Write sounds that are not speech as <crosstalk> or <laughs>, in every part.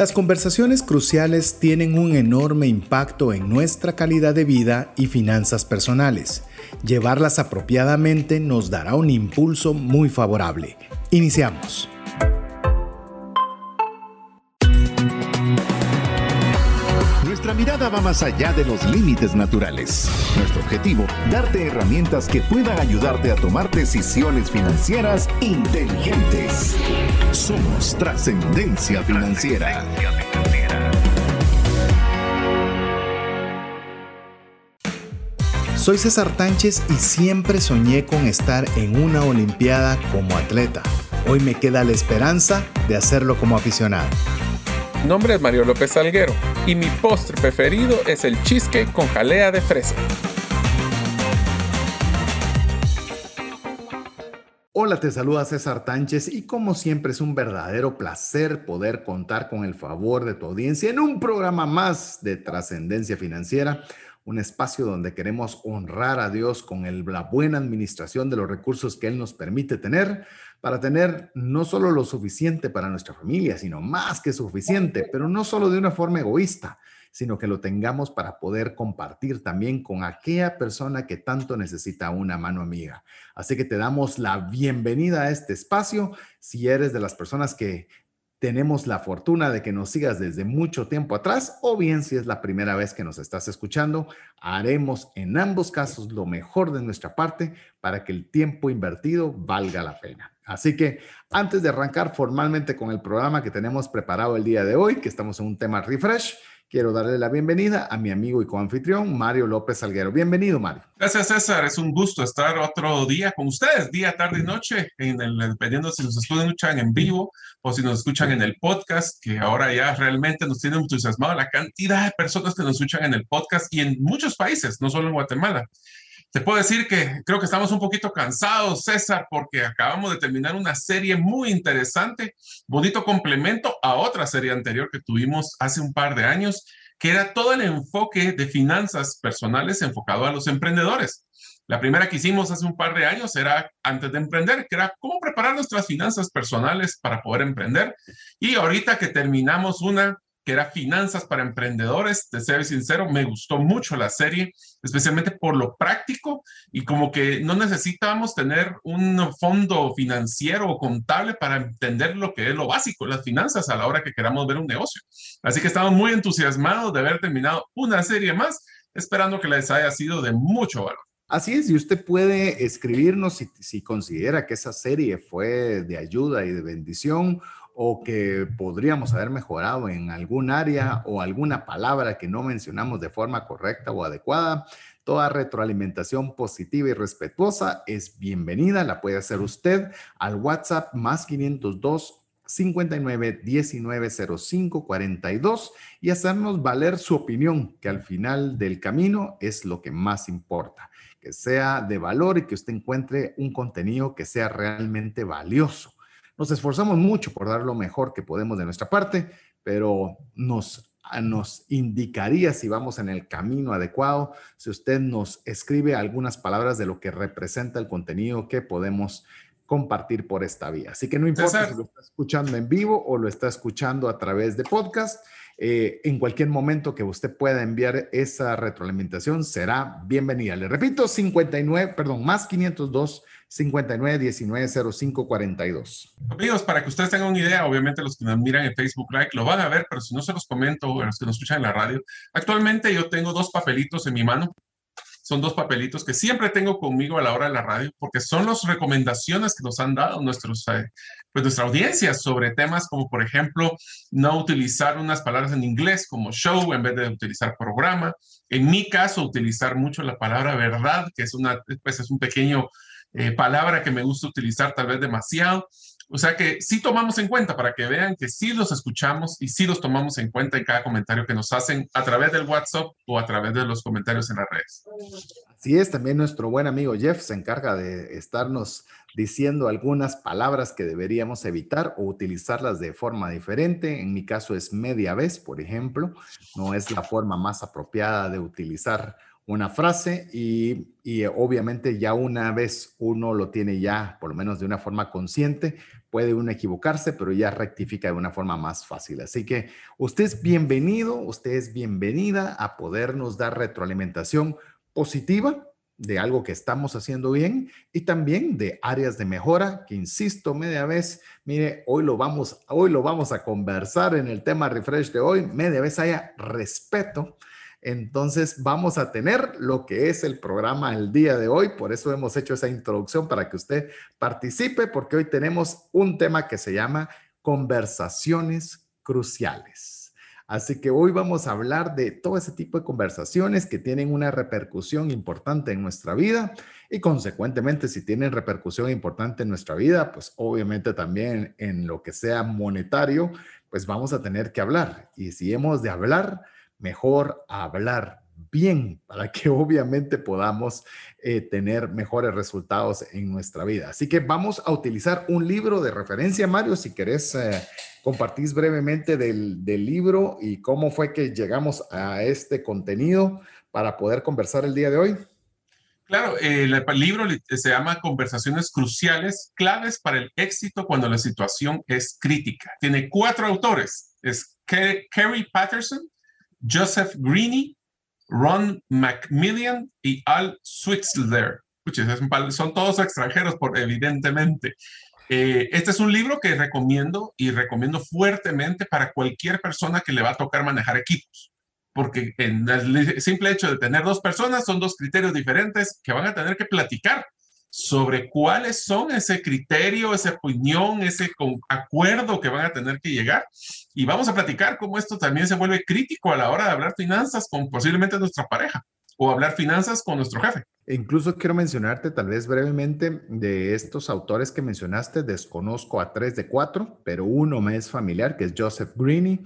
Las conversaciones cruciales tienen un enorme impacto en nuestra calidad de vida y finanzas personales. Llevarlas apropiadamente nos dará un impulso muy favorable. Iniciamos. Mirada va más allá de los límites naturales. Nuestro objetivo, darte herramientas que puedan ayudarte a tomar decisiones financieras inteligentes. Somos trascendencia financiera. Soy César Tánchez y siempre soñé con estar en una Olimpiada como atleta. Hoy me queda la esperanza de hacerlo como aficionado. Mi nombre es Mario López Salguero y mi postre preferido es el cheesecake con jalea de fresa. Hola, te saluda César Tánchez y como siempre es un verdadero placer poder contar con el favor de tu audiencia en un programa más de trascendencia financiera un espacio donde queremos honrar a Dios con la buena administración de los recursos que Él nos permite tener para tener no solo lo suficiente para nuestra familia, sino más que suficiente, pero no solo de una forma egoísta, sino que lo tengamos para poder compartir también con aquella persona que tanto necesita una mano amiga. Así que te damos la bienvenida a este espacio. Si eres de las personas que tenemos la fortuna de que nos sigas desde mucho tiempo atrás o bien si es la primera vez que nos estás escuchando, haremos en ambos casos lo mejor de nuestra parte para que el tiempo invertido valga la pena. Así que antes de arrancar formalmente con el programa que tenemos preparado el día de hoy, que estamos en un tema refresh, quiero darle la bienvenida a mi amigo y coanfitrión Mario López Salguero. Bienvenido, Mario. Gracias, César. Es un gusto estar otro día con ustedes, día, tarde y noche, en el, dependiendo si nos escuchan en vivo o si nos escuchan en el podcast, que ahora ya realmente nos tiene entusiasmado la cantidad de personas que nos escuchan en el podcast y en muchos países, no solo en Guatemala. Te puedo decir que creo que estamos un poquito cansados, César, porque acabamos de terminar una serie muy interesante, bonito complemento a otra serie anterior que tuvimos hace un par de años, que era todo el enfoque de finanzas personales enfocado a los emprendedores. La primera que hicimos hace un par de años era antes de emprender, que era cómo preparar nuestras finanzas personales para poder emprender. Y ahorita que terminamos una que era Finanzas para Emprendedores. De ser sincero, me gustó mucho la serie, especialmente por lo práctico y como que no necesitábamos tener un fondo financiero o contable para entender lo que es lo básico, las finanzas a la hora que queramos ver un negocio. Así que estamos muy entusiasmados de haber terminado una serie más, esperando que les haya sido de mucho valor. Así es, y usted puede escribirnos si, si, considera que esa serie fue de ayuda y de bendición o que podríamos haber mejorado en algún área o alguna palabra que no mencionamos de forma correcta o adecuada. Toda retroalimentación positiva y respetuosa es bienvenida. La puede hacer usted al WhatsApp más 502 59 19 05 42 y hacernos valer su opinión, que al final del camino es lo que más importa, que sea de valor y que usted encuentre un contenido que sea realmente valioso. Nos esforzamos mucho por dar lo mejor que podemos de nuestra parte, pero nos, nos indicaría si vamos en el camino adecuado, si usted nos escribe algunas palabras de lo que representa el contenido que podemos compartir por esta vía. Así que no importa si lo está escuchando en vivo o lo está escuchando a través de podcast, eh, en cualquier momento que usted pueda enviar esa retroalimentación será bienvenida. Le repito, 59, perdón, más 502 59 19 05 42. Amigos, para que ustedes tengan una idea, obviamente los que nos miran en Facebook Live lo van a ver, pero si no se los comento, los que nos escuchan en la radio, actualmente yo tengo dos papelitos en mi mano. Son dos papelitos que siempre tengo conmigo a la hora de la radio, porque son las recomendaciones que nos han dado nuestros, eh, pues nuestra audiencia sobre temas como, por ejemplo, no utilizar unas palabras en inglés como show en vez de utilizar programa. En mi caso, utilizar mucho la palabra verdad, que es, una, pues es un pequeño eh, palabra que me gusta utilizar tal vez demasiado. O sea que sí tomamos en cuenta para que vean que sí los escuchamos y sí los tomamos en cuenta en cada comentario que nos hacen a través del WhatsApp o a través de los comentarios en las redes. Así es, también nuestro buen amigo Jeff se encarga de estarnos diciendo algunas palabras que deberíamos evitar o utilizarlas de forma diferente. En mi caso es media vez, por ejemplo. No es la forma más apropiada de utilizar una frase y, y, obviamente ya una vez uno lo tiene ya, por lo menos de una forma consciente, puede uno equivocarse, pero ya rectifica de una forma más fácil. Así que usted es bienvenido, usted es bienvenida a podernos dar retroalimentación positiva de algo que estamos haciendo bien y también de áreas de mejora que insisto media vez, mire, hoy lo vamos hoy lo vamos a conversar en el tema refresh de hoy, media vez haya respeto. Entonces vamos a tener lo que es el programa el día de hoy, por eso hemos hecho esa introducción para que usted participe porque hoy tenemos un tema que se llama conversaciones cruciales. Así que hoy vamos a hablar de todo ese tipo de conversaciones que tienen una repercusión importante en nuestra vida y consecuentemente si tienen repercusión importante en nuestra vida, pues obviamente también en lo que sea monetario, pues vamos a tener que hablar. Y si hemos de hablar, mejor hablar bien para que <laughs> obviamente podamos eh, tener mejores resultados en nuestra vida. Así que vamos a utilizar un libro de referencia, Mario, si querés eh, compartís brevemente del, del, libro y cómo fue que llegamos a este contenido para poder conversar el día de hoy. Claro, el libro se llama Conversaciones Cruciales, claves para el éxito cuando la situación es crítica. Tiene cuatro autores, es Kerry Patterson, Joseph Greene, Ron Macmillan y Al Switzler. Son todos extranjeros, por, evidentemente. Eh, este es un libro que recomiendo y recomiendo fuertemente para cualquier persona que le va a tocar manejar equipos, porque en el simple hecho de tener dos personas son dos criterios diferentes que van a tener que platicar sobre cuáles son ese criterio, esa opinión, ese acuerdo que van a tener que llegar. Y vamos a platicar cómo esto también se vuelve crítico a la hora de hablar finanzas con posiblemente nuestra pareja o hablar finanzas con nuestro jefe. E incluso quiero mencionarte tal vez brevemente de estos autores que mencionaste, desconozco a tres de cuatro, pero uno me es familiar, que es Joseph Greene.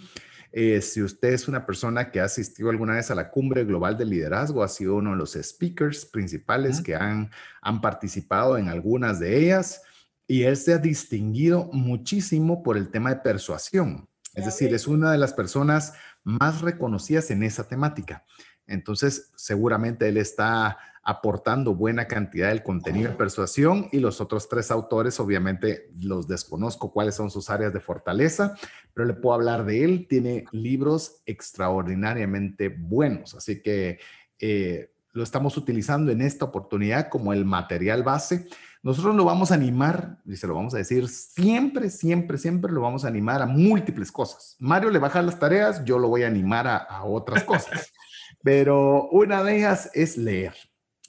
Eh, si usted es una persona que ha asistido alguna vez a la cumbre global de liderazgo, ha sido uno de los speakers principales que han, han participado en algunas de ellas y él se ha distinguido muchísimo por el tema de persuasión. Es decir, es una de las personas más reconocidas en esa temática. Entonces, seguramente él está aportando buena cantidad del contenido de persuasión y los otros tres autores, obviamente los desconozco cuáles son sus áreas de fortaleza, pero le puedo hablar de él. Tiene libros extraordinariamente buenos, así que eh, lo estamos utilizando en esta oportunidad como el material base. Nosotros lo vamos a animar, y se lo vamos a decir, siempre, siempre, siempre lo vamos a animar a múltiples cosas. Mario le baja las tareas, yo lo voy a animar a, a otras cosas. <laughs> Pero una de ellas es leer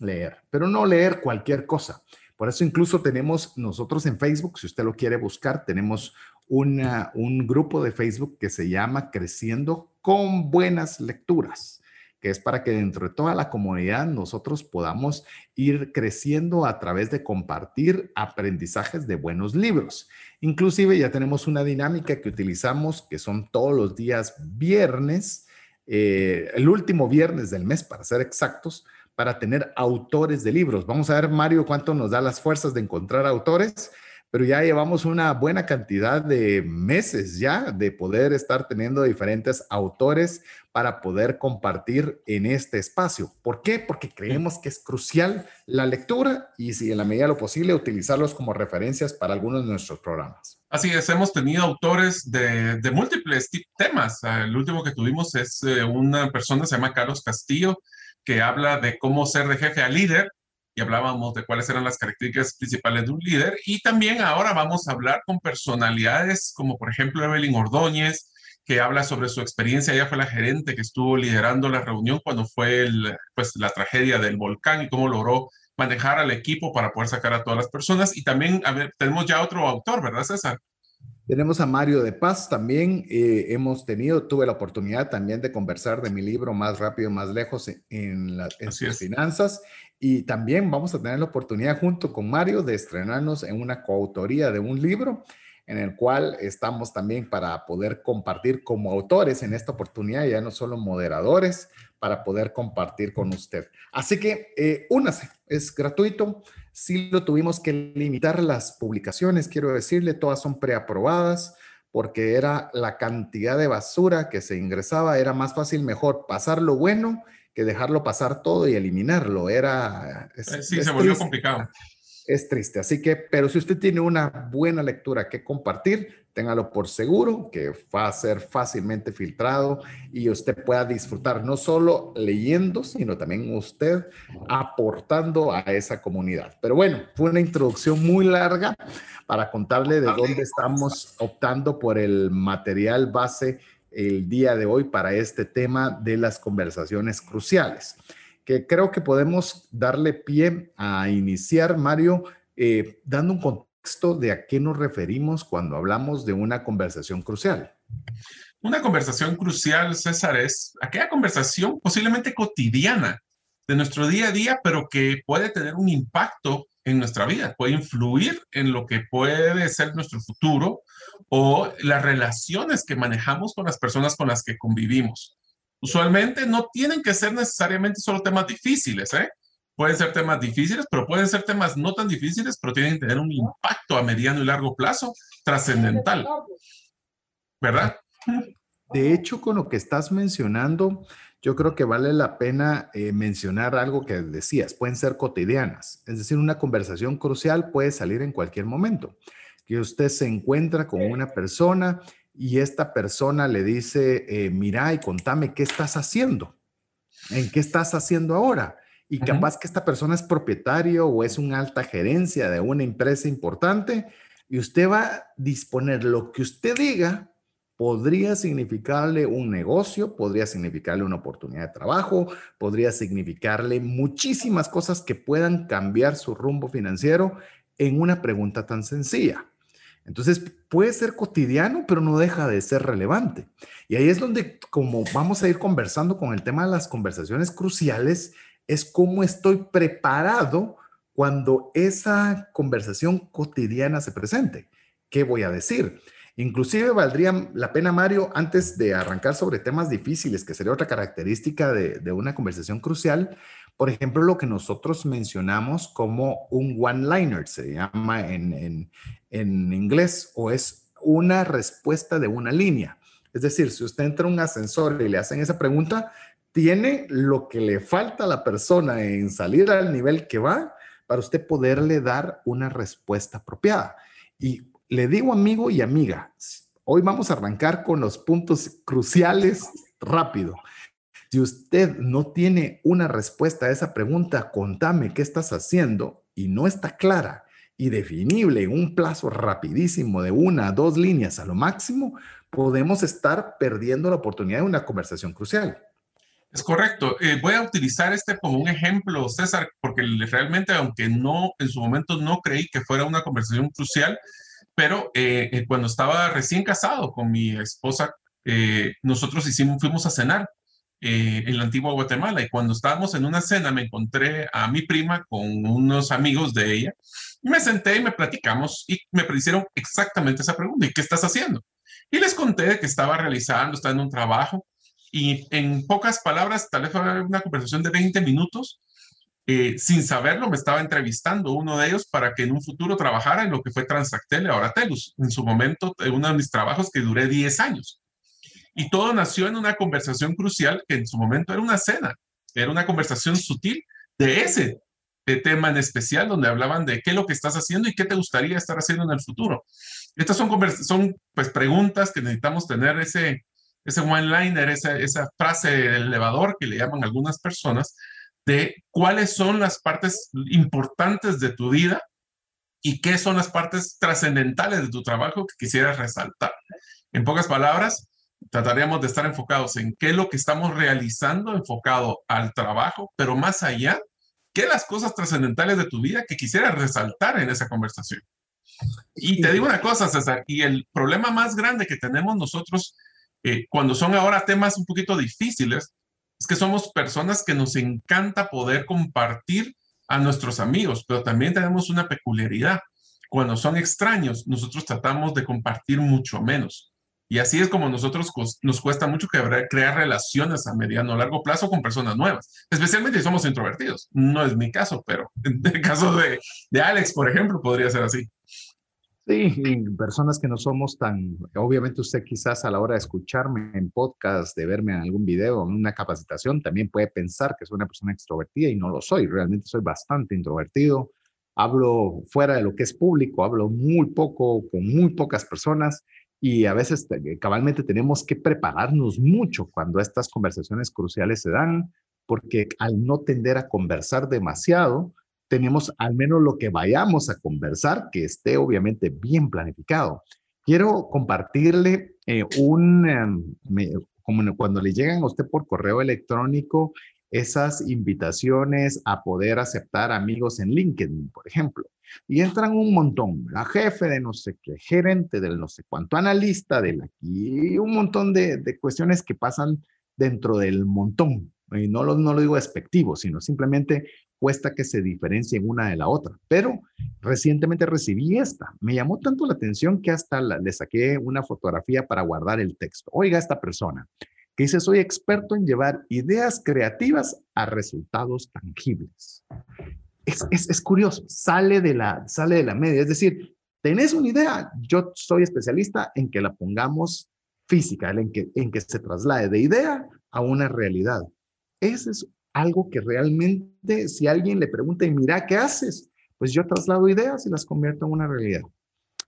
leer, pero no leer cualquier cosa. Por eso incluso tenemos nosotros en Facebook, si usted lo quiere buscar, tenemos un grupo de Facebook que se llama Creciendo con Buenas Lecturas, que es para que dentro de toda la comunidad nosotros podamos ir creciendo a través de compartir aprendizajes de buenos libros. Inclusive ya tenemos una dinámica que utilizamos, que son todos los días viernes, eh, el último viernes del mes, para ser exactos, para tener autores de libros. Vamos a ver, Mario, cuánto nos da las fuerzas de encontrar autores, pero ya llevamos una buena cantidad de meses ya de poder estar teniendo diferentes autores para poder compartir en este espacio. ¿Por qué? Porque creemos que es crucial la lectura y si en la medida de lo posible utilizarlos como referencias para algunos de nuestros programas. Así es, hemos tenido autores de, múltiples temas. El último que tuvimos es eh, una persona, se llama Carlos Castillo, que habla de cómo ser de jefe a líder y hablábamos de cuáles eran las características principales de un líder. Y también ahora vamos a hablar con personalidades como por ejemplo Evelyn Ordóñez, que habla sobre su experiencia. Ella fue la gerente que estuvo liderando la reunión cuando fue pues, la tragedia del volcán y cómo logró manejar al equipo para poder sacar a todas las personas. Y también tenemos ya otro autor, ¿verdad, César? Tenemos a Mario de Paz también. Eh, hemos tenido, tuve la oportunidad también de conversar de mi libro Más rápido, más lejos en, las finanzas. Y también vamos a tener la oportunidad junto con Mario de estrenarnos en una coautoría de un libro en el cual estamos también para poder compartir como autores en esta oportunidad, ya no solo moderadores, para poder compartir con usted. Así que eh, únase, es gratuito. Sí lo tuvimos que limitar las publicaciones, quiero decirle, todas son preaprobadas porque era la cantidad de basura que se ingresaba, era más fácil, mejor pasar lo bueno que dejarlo pasar todo y eliminarlo. Era... Eh, sí, se volvió complicado. Es triste. Así que, pero si usted tiene una buena lectura que compartir, téngalo por seguro que va a ser fácilmente filtrado y usted pueda disfrutar no solo leyendo, sino también usted aportando a esa comunidad. Pero bueno, fue una introducción muy larga para contarle de dónde estamos optando por el material base el día de hoy para este tema de las conversaciones cruciales, que creo que podemos darle pie a iniciar, Mario, eh, dando un contexto de a qué nos referimos cuando hablamos de una conversación crucial. Una conversación crucial, César, es aquella conversación posiblemente cotidiana de nuestro día a día, pero que puede tener un impacto en nuestra vida, puede influir en lo que puede ser nuestro futuro o las relaciones que manejamos con las personas con las que convivimos. Usualmente no tienen que ser necesariamente solo temas difíciles, ¿eh? Pueden ser temas difíciles, pero pueden ser temas no tan difíciles, pero tienen que tener un impacto a mediano y largo plazo trascendental. ¿Verdad? De hecho, con lo que estás mencionando, yo creo que vale la pena eh, mencionar algo que decías, pueden ser cotidianas, es decir, una conversación crucial puede salir en cualquier momento que usted se encuentra con una persona y esta persona le dice, eh, mira y contame qué estás haciendo, en qué estás haciendo ahora. Y capaz que esta persona es propietario o es una alta gerencia de una empresa importante y usted va a disponer lo que usted diga podría significarle un negocio, podría significarle una oportunidad de trabajo, podría significarle muchísimas cosas que puedan cambiar su rumbo financiero en una pregunta tan sencilla. Entonces puede ser cotidiano, pero no deja de ser relevante. Y ahí es donde, como vamos a ir conversando con el tema de las conversaciones cruciales, es cómo estoy preparado cuando esa conversación cotidiana se presente. ¿Qué voy a decir? Inclusive valdría la pena, Mario, antes de arrancar sobre temas difíciles, que sería otra característica de, una conversación crucial, por ejemplo, lo que nosotros mencionamos como un one-liner, se llama en, inglés, o es una respuesta de una línea. Es decir, si usted entra a un ascensor y le hacen esa pregunta, tiene lo que le falta a la persona en salir al nivel que va para usted poderle dar una respuesta apropiada. Y le digo amigo y amiga, hoy vamos a arrancar con los puntos cruciales rápido. Si usted no tiene una respuesta a esa pregunta, contame qué estás haciendo y no está clara y definible en un plazo rapidísimo de una a dos líneas a lo máximo, podemos estar perdiendo la oportunidad de una conversación crucial. Es correcto. Eh, voy a utilizar este como un ejemplo, César, porque realmente, aunque no en su momento no creí que fuera una conversación crucial, pero eh, eh, cuando estaba recién casado con mi esposa, nosotros hicimos, fuimos a cenar eh, en la antigua Guatemala. Y cuando estábamos en una cena, me encontré a mi prima con unos amigos de ella. me senté y me platicamos y me hicieron exactamente esa pregunta. ¿Y qué estás haciendo? Y les conté que estaba realizando, estaba en un trabajo. Y en pocas palabras, tal vez fue una conversación de 20 minutos. Eh, sin saberlo, me estaba entrevistando uno de ellos para que en un futuro trabajara en lo que fue Transactel ahora Telus. En su momento, uno de mis trabajos que duré 10 años. Y todo nació en una conversación crucial que en su momento era una cena, era una conversación sutil de ese tema en especial donde hablaban de qué es lo que estás haciendo y qué te gustaría estar haciendo en el futuro. Estas son, son pues, preguntas que necesitamos tener ese, ese one-liner, esa, esa frase del elevador que le llaman algunas personas, de cuáles son las partes importantes de tu vida y qué son las partes trascendentales de tu trabajo que quisieras resaltar. En pocas palabras, trataríamos de estar enfocados en qué es lo que estamos realizando, enfocado al trabajo, pero más allá, qué las cosas trascendentales de tu vida que quisieras resaltar en esa conversación. Y te digo una cosa, César, y el problema más grande que tenemos nosotros eh, cuando son ahora temas un poquito difíciles, es que somos personas que nos encanta poder compartir a nuestros amigos, pero también tenemos una peculiaridad. Cuando son extraños, nosotros tratamos de compartir mucho menos. Y así es como nosotros nos cuesta mucho crear relaciones a mediano o largo plazo con personas nuevas, especialmente si somos introvertidos. No es mi caso, pero <laughs> en el caso de, de Alex, por ejemplo, podría ser así. Sí, personas que no somos tan, obviamente usted quizás a la hora de escucharme en podcast, de verme en algún video, en una capacitación, también puede pensar que soy una persona extrovertida y no lo soy, realmente soy bastante introvertido, hablo fuera de lo que es público, hablo muy poco con muy pocas personas y a veces cabalmente tenemos que prepararnos mucho cuando estas conversaciones cruciales se dan, porque al no tender a conversar demasiado, tenemos al menos lo que vayamos a conversar, que esté obviamente bien planificado. Quiero compartirle eh, un, em, como cuando le llegan a usted por correo electrónico esas invitaciones a poder aceptar amigos en LinkedIn, por ejemplo. Y entran un montón, la jefe de no sé qué, gerente del no sé cuánto, analista de la aquí, un montón de, de cuestiones que pasan dentro del montón. Y no lo, no lo digo despectivo, sino simplemente cuesta que se diferencien una de la otra. Pero recientemente recibí esta. Me llamó tanto la atención que hasta le saqué una fotografía para guardar el texto. Oiga, esta persona que dice, soy experto en llevar ideas creativas a resultados tangibles. Es, es, es curioso, sale de, la, sale de la media. Es decir, tenés una idea, yo soy especialista en que la pongamos física, en que, en que se traslade de idea a una realidad. Ese es algo que realmente, si alguien le pregunta y mira, ¿qué haces? Pues yo traslado ideas y las convierto en una realidad.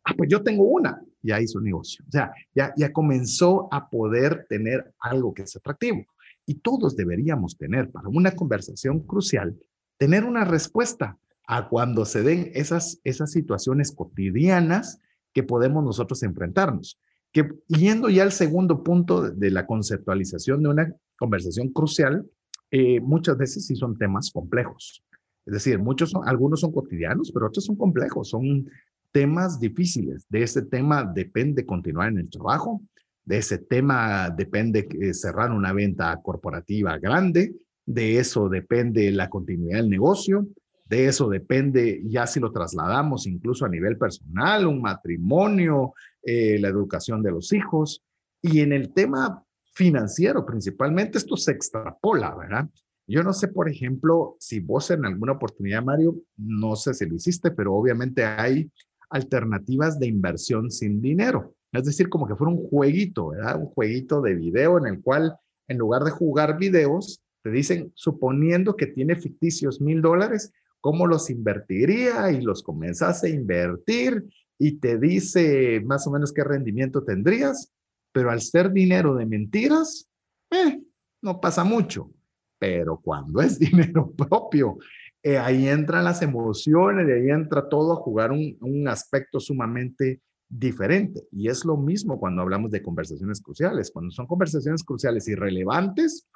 Ah, pues yo tengo una, ya hizo negocio. O sea, ya, ya comenzó a poder tener algo que es atractivo. Y todos deberíamos tener para una conversación crucial, tener una respuesta a cuando se den esas, esas situaciones cotidianas que podemos nosotros enfrentarnos. Que yendo ya al segundo punto de la conceptualización de una conversación crucial, eh, muchas veces sí son temas complejos. Es decir, muchos son, algunos son cotidianos, pero otros son complejos, son temas difíciles. De ese tema depende continuar en el trabajo, de ese tema depende eh, cerrar una venta corporativa grande, de eso depende la continuidad del negocio, de eso depende ya si lo trasladamos incluso a nivel personal, un matrimonio, eh, la educación de los hijos. Y en el tema financiero principalmente, esto se extrapola, ¿verdad? Yo no sé, por ejemplo, si vos en alguna oportunidad, Mario, no sé si lo hiciste, pero obviamente hay alternativas de inversión sin dinero. Es decir, como que fuera un jueguito, ¿verdad? Un jueguito de video en el cual, en lugar de jugar videos, te dicen, suponiendo que tiene ficticios mil dólares, ¿cómo los invertiría? Y los comenzas a invertir y te dice más o menos qué rendimiento tendrías pero al ser dinero de mentiras, eh, no pasa mucho. Pero cuando es <laughs> dinero propio, eh, ahí entran las emociones, ahí entra todo a jugar un, un aspecto sumamente diferente. Y es lo mismo cuando hablamos de conversaciones cruciales. Cuando son conversaciones cruciales y relevantes,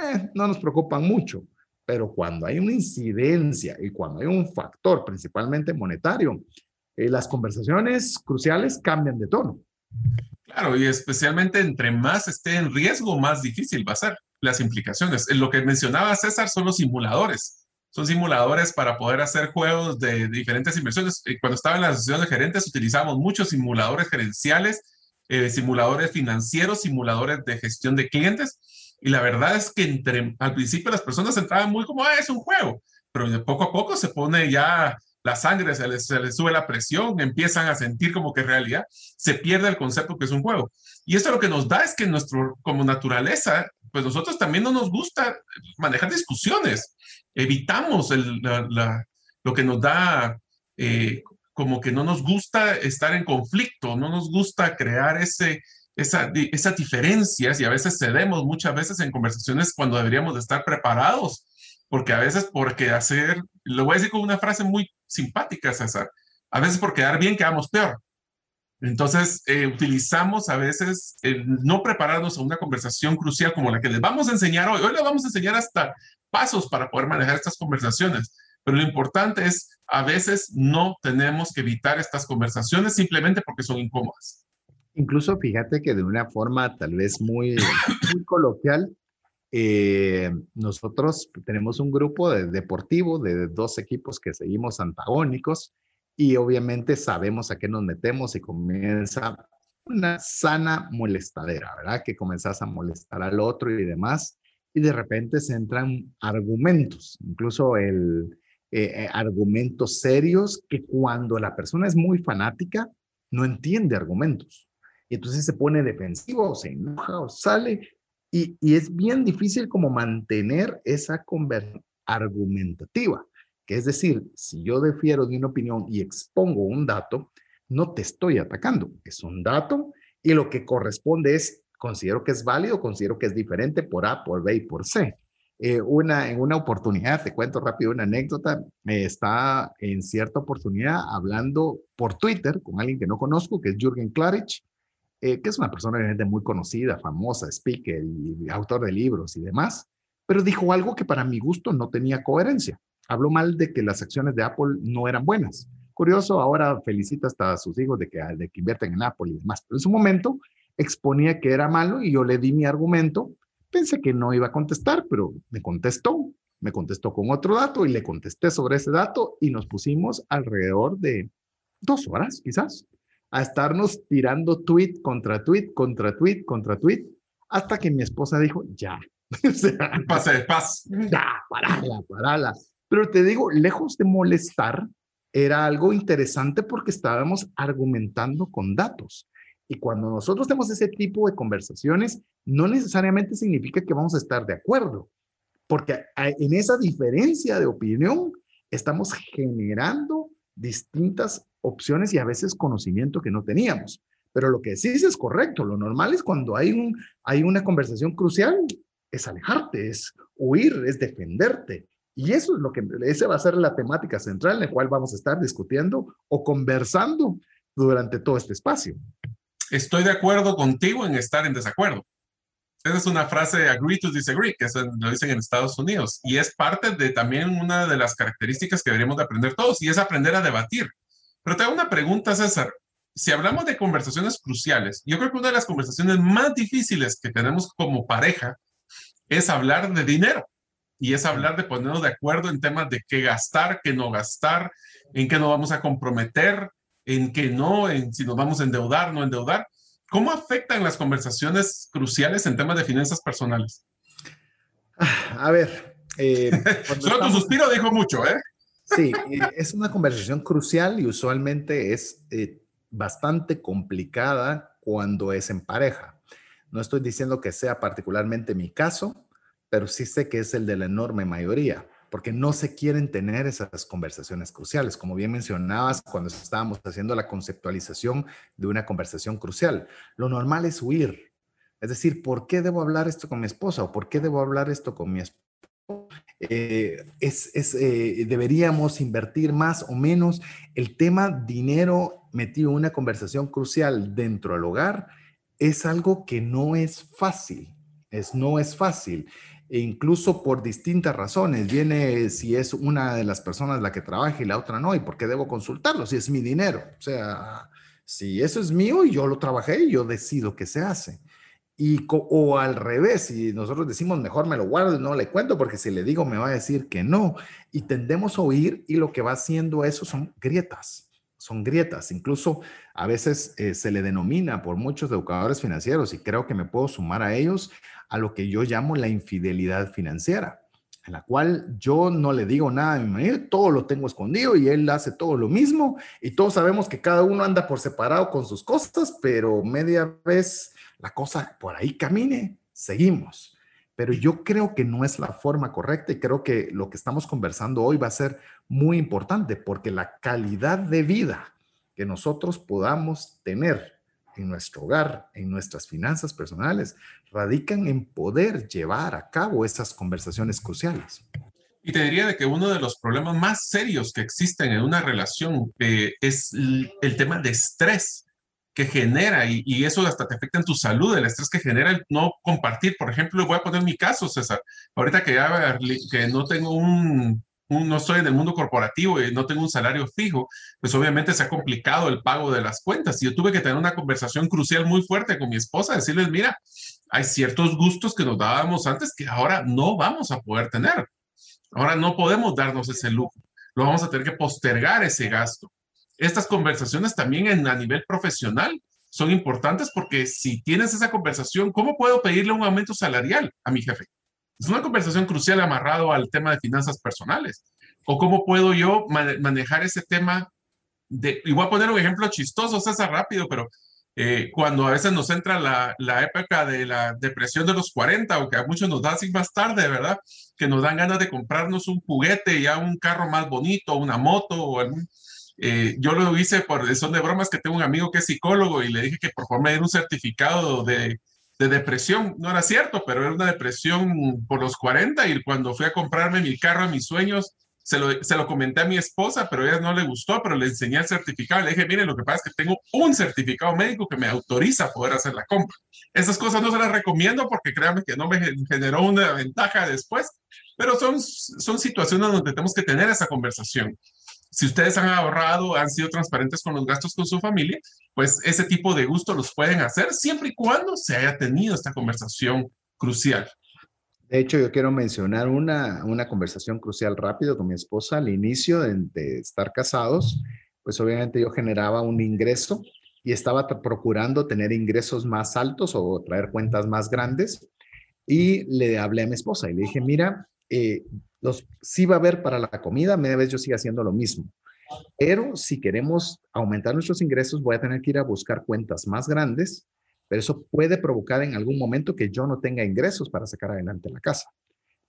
eh, no nos preocupan mucho. Pero cuando hay una incidencia y cuando hay un factor, principalmente monetario, las conversaciones cruciales cambian de tono. Claro, y especialmente entre más esté en riesgo, más difícil va a ser las implicaciones. Lo que mencionaba César son los simuladores. Son simuladores para poder hacer juegos de diferentes inversiones. Cuando estaba en la asociación gerentes, utilizamos muchos simuladores gerenciales, eh, simuladores financieros, simuladores de gestión de clientes. Y la verdad es que entre, al principio las personas entraban muy como, ah, es un juego, pero poco a poco se pone ya la sangre, se les, sube la presión, empiezan a sentir como que en realidad se pierde el concepto que es un juego. Y esto lo que nos da es que nuestro, como naturaleza, pues nosotros también no nos gusta manejar discusiones. Evitamos lo que nos da, eh, como que no nos gusta estar en conflicto, no nos gusta crear ese, esa, esas diferencias y a veces cedemos muchas veces en conversaciones cuando deberíamos de estar preparados porque a veces porque hacer, lo voy a decir con una frase muy simpática, César, a veces por quedar bien quedamos peor. Entonces, eh, utilizamos a veces no prepararnos a una conversación crucial como la que les vamos a enseñar hoy. Hoy les vamos a enseñar hasta pasos para poder manejar estas conversaciones, pero lo importante es, a veces no tenemos que evitar estas conversaciones simplemente porque son incómodas. Incluso fíjate que de una forma tal vez muy, muy coloquial, eh, nosotros tenemos un grupo de deportivo de dos equipos que seguimos antagónicos y obviamente sabemos a qué nos metemos y comienza una sana molestadera, ¿verdad? Que comenzás a molestar al otro y demás y de repente se entran argumentos, incluso el, eh, eh, argumentos serios que cuando la persona es muy fanática, no entiende argumentos. Y entonces se pone defensivo, se enoja o sale. Y, es bien difícil como mantener esa conversación argumentativa, que es decir, si yo defiero de una opinión y expongo un dato, no te estoy atacando, es un dato y lo que corresponde es, considero que es válido, considero que es diferente por A, por B y por C. Eh, una, en una oportunidad, te cuento rápido una anécdota, me está en cierta oportunidad hablando por Twitter con alguien que no conozco, que es Jürgen Klarich, eh, que es una persona muy conocida, famosa, speaker y autor de libros y demás, pero dijo algo que para mi gusto no tenía coherencia. Habló mal de que las acciones de Apple no eran buenas. Curioso, ahora felicita hasta a sus hijos de que, de que invierten en Apple y demás, pero en su momento exponía que era malo y yo le di mi argumento. Pensé que no iba a contestar, pero me contestó, me contestó con otro dato y le contesté sobre ese dato y nos pusimos alrededor de dos horas, quizás, a estarnos tirando tweet contra tweet, contra tweet, contra tweet, hasta que mi esposa dijo, ya, <laughs> o sea, pase, paz. Ya, parala, parala. Pero te digo, lejos de molestar, era algo interesante porque estábamos argumentando con datos. Y cuando nosotros tenemos ese tipo de conversaciones, no necesariamente significa que vamos a estar de acuerdo, porque en esa diferencia de opinión estamos generando distintas opciones y a veces conocimiento que no teníamos. Pero lo que sí es correcto. Lo normal es cuando hay, un, hay una conversación crucial, es alejarte, es huir, es defenderte. Y eso es lo que, esa va a ser la temática central en la cual vamos a estar discutiendo o conversando durante todo este espacio. Estoy de acuerdo contigo en estar en desacuerdo. Esa es una frase agree to disagree, que lo dicen en Estados Unidos. Y es parte de también una de las características que deberíamos de aprender todos, y es aprender a debatir. Pero te hago una pregunta, César. Si hablamos de conversaciones cruciales, yo creo que una de las conversaciones más difíciles que tenemos como pareja es hablar de dinero y es hablar de ponernos de acuerdo en temas de qué gastar, qué no gastar, en qué nos vamos a comprometer, en qué no, en si nos vamos a endeudar, no endeudar. ¿Cómo afectan las conversaciones cruciales en temas de finanzas personales? A ver. Eh, <laughs> Solo tu suspiro dijo mucho, ¿eh? Sí, eh, es una conversación crucial y usualmente es eh, bastante complicada cuando es en pareja. No estoy diciendo que sea particularmente mi caso, pero sí sé que es el de la enorme mayoría, porque no se quieren tener esas conversaciones cruciales, como bien mencionabas cuando estábamos haciendo la conceptualización de una conversación crucial. Lo normal es huir, es decir, ¿por qué debo hablar esto con mi esposa o por qué debo hablar esto con mi esposa? Eh, es, eh, deberíamos invertir más o menos el tema dinero metido en una conversación crucial dentro del hogar es algo que no es fácil, es, no es fácil, e incluso por distintas razones. Viene si es una de las personas la que trabaja y la otra no, y por qué debo consultarlo, si es mi dinero. O sea, si eso es mío y yo lo trabajé, yo decido qué se hace. Y, o al revés, si nosotros decimos mejor me lo guardo y no le cuento porque si le digo me va a decir que no. Y tendemos a oír y lo que va haciendo eso son grietas son grietas. Incluso a veces eh, se le denomina por muchos educadores financieros, y creo que me puedo sumar a ellos, a lo que yo llamo la infidelidad financiera, en la cual yo no le digo nada a mi marido, todo lo tengo escondido y él hace todo lo mismo, y todos sabemos que cada uno anda por separado con sus cosas, pero media vez la cosa por ahí camine, seguimos pero yo creo que no es la forma correcta y creo que lo que estamos conversando hoy va a ser muy importante porque la calidad de vida que nosotros podamos tener en nuestro hogar, en nuestras finanzas personales, radican en poder llevar a cabo esas conversaciones cruciales. Y te diría de que uno de los problemas más serios que existen en una relación eh, es el tema de estrés que genera y, eso hasta te afecta en tu salud, el estrés que genera el no compartir. Por ejemplo, voy a poner mi caso, César. Ahorita que ya que no tengo un, no estoy en el mundo corporativo y no tengo un salario fijo, pues obviamente se ha complicado el pago de las cuentas. Y yo tuve que tener una conversación crucial muy fuerte con mi esposa, decirles, mira, hay ciertos gustos que nos dábamos antes que ahora no vamos a poder tener. Ahora no podemos darnos ese lujo. Lo vamos a tener que postergar ese gasto estas conversaciones también a nivel profesional son importantes porque si tienes esa conversación, ¿cómo puedo pedirle un aumento salarial a mi jefe? Es una conversación crucial amarrado al tema de finanzas personales. ¿O cómo puedo yo manejar ese tema de, y voy a poner un ejemplo chistoso, César, rápido, pero eh, cuando a veces nos entra la, la, época de la depresión de los 40, o que a muchos nos da así más tarde, ¿verdad? Que nos dan ganas de comprarnos un juguete, ya un carro más bonito, una moto o algún... Eh, yo lo hice por son de bromas que tengo un amigo que es psicólogo y le dije que por favor me diera un certificado de, de depresión. No era cierto, pero era una depresión por los 40 y cuando fui a comprarme mi carro, mis sueños, se lo, se lo comenté a mi esposa, pero a ella no le gustó, pero le enseñé el certificado. Le dije, mire, lo que pasa es que tengo un certificado médico que me autoriza a poder hacer la compra. Esas cosas no se las recomiendo porque créanme que no me generó una ventaja después, pero son, son situaciones donde tenemos que tener esa conversación. Si ustedes han ahorrado, han sido transparentes con los gastos con su familia, pues ese tipo de gusto los pueden hacer siempre y cuando se haya tenido esta conversación crucial. De hecho, yo quiero mencionar una, una conversación crucial rápido con mi esposa al inicio de, estar casados. Pues obviamente yo generaba un ingreso y estaba procurando tener ingresos más altos o traer cuentas más grandes. Y le hablé a mi esposa y le dije, mira, eh, los, sí va a haber para la comida, media vez yo sigo haciendo lo mismo. Pero si queremos aumentar nuestros ingresos, voy a tener que ir a buscar cuentas más grandes pero eso puede provocar en algún momento que yo no tenga ingresos para sacar adelante la casa.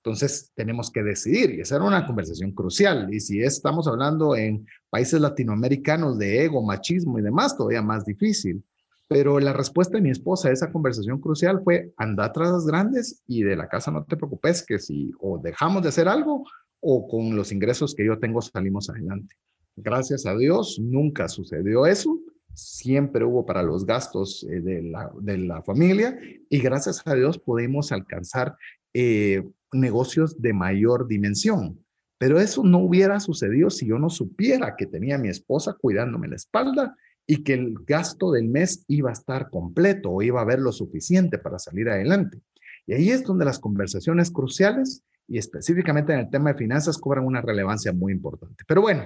Entonces, tenemos que decidir y esa era una conversación crucial. Y si estamos hablando en países latinoamericanos de ego, machismo y demás, todavía más difícil. Pero la respuesta de mi esposa a esa conversación crucial fue, anda tras las grandes y de la casa no te preocupes, que si o dejamos de hacer algo o con los ingresos que yo tengo salimos adelante. Gracias a Dios, nunca sucedió eso siempre hubo para los gastos eh, de, la, de, la, familia y gracias a Dios podemos alcanzar eh, negocios de mayor dimensión. Pero eso no hubiera sucedido si yo no supiera que tenía a mi esposa cuidándome la espalda y que el gasto del mes iba a estar completo o iba a haber lo suficiente para salir adelante. Y ahí es donde las conversaciones cruciales y específicamente en el tema de finanzas cobran una relevancia muy importante. Pero bueno,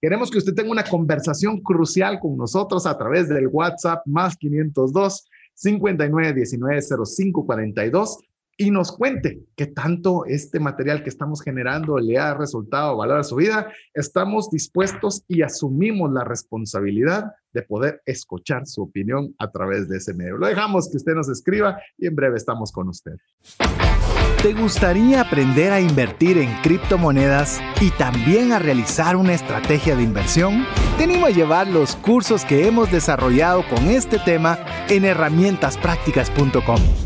Queremos que usted tenga una conversación crucial con nosotros a través del WhatsApp más 502 5919 0542 y nos cuente qué tanto este material que estamos generando le ha resultado valor a su vida. Estamos dispuestos y asumimos la responsabilidad de poder escuchar su opinión a través de ese medio. Lo dejamos que usted nos escriba y en breve estamos con usted. ¿Te gustaría aprender a invertir en criptomonedas y también a realizar una estrategia de inversión? Te animo a llevar los cursos que hemos desarrollado con este tema en herramientasprácticas.com.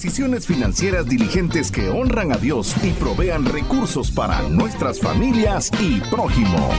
Decisiones financieras diligentes que honran a Dios y provean recursos para nuestras familias y prójimo.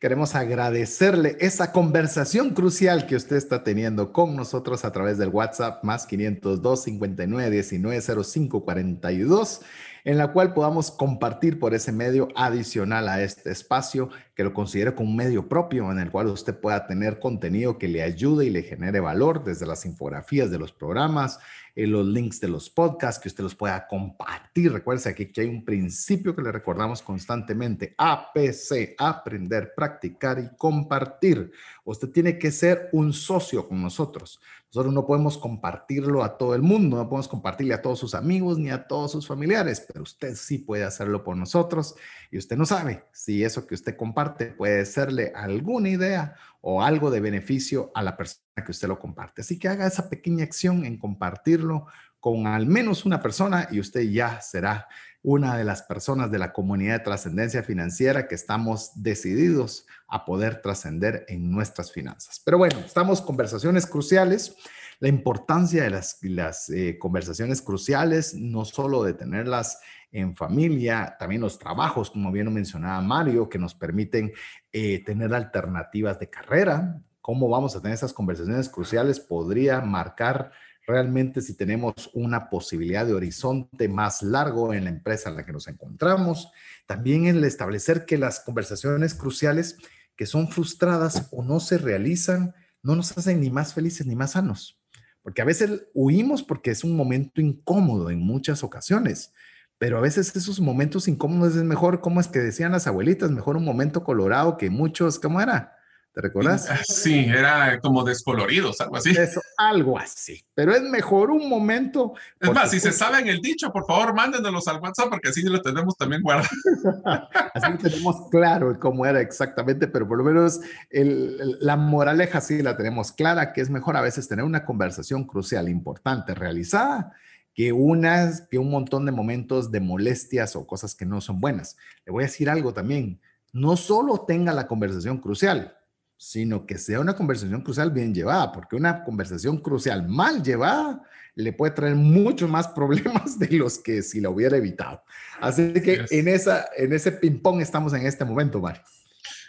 Queremos agradecerle esa conversación crucial que usted está teniendo con nosotros a través del WhatsApp más 502 59 19 05 42 en la cual podamos compartir por ese medio adicional a este espacio, que lo considere como un medio propio en el cual usted pueda tener contenido que le ayude y le genere valor desde las infografías de los programas, eh, los links de los podcasts, que usted los pueda compartir. Recuerde aquí que hay un principio que le recordamos constantemente, APC, aprender, practicar y compartir. Usted tiene que ser un socio con nosotros. Nosotros no podemos compartirlo a todo el mundo, no podemos compartirle a todos sus amigos ni a todos sus familiares, pero usted sí puede hacerlo por nosotros y usted no sabe si eso que usted comparte puede serle alguna idea o algo de beneficio a la persona que usted lo comparte. Así que haga esa pequeña acción en compartirlo con al menos una persona y usted ya será una de las personas de la comunidad de trascendencia financiera que estamos decididos a poder trascender en nuestras finanzas. Pero bueno, estamos conversaciones cruciales. La importancia de las, eh, conversaciones cruciales, no solo de tenerlas en familia, también los trabajos, como bien lo mencionaba Mario, que nos permiten eh, tener alternativas de carrera, cómo vamos a tener esas conversaciones cruciales podría marcar realmente si tenemos una posibilidad de horizonte más largo en la empresa en la que nos encontramos. También el establecer que las conversaciones cruciales que son frustradas o no se realizan no nos hacen ni más felices ni más sanos. Porque a veces huimos porque es un momento incómodo en muchas ocasiones, pero a veces esos momentos incómodos es mejor, como es que decían las abuelitas, mejor un momento colorado que muchos, ¿cómo era? ¿Te recuerdas? Ah, sí, era como descoloridos, algo así. Eso, algo así. Pero es mejor un momento. Es más, si se saben el dicho, por favor, mándenos al WhatsApp porque así lo tenemos también guardado. <laughs> así lo tenemos claro cómo era exactamente, pero por lo menos la moraleja sí la tenemos clara, que es mejor a veces tener una conversación crucial, importante, realizada, que, unas, que un montón de momentos de molestias o cosas que no son buenas. Le voy a decir algo también. No solo tenga la conversación crucial, sino que sea una conversación crucial bien llevada, porque una conversación crucial mal llevada le puede traer muchos más <laughs> problemas de los que si la hubiera evitado. Así que en, esa, en ese ping-pong estamos en este momento, Mario.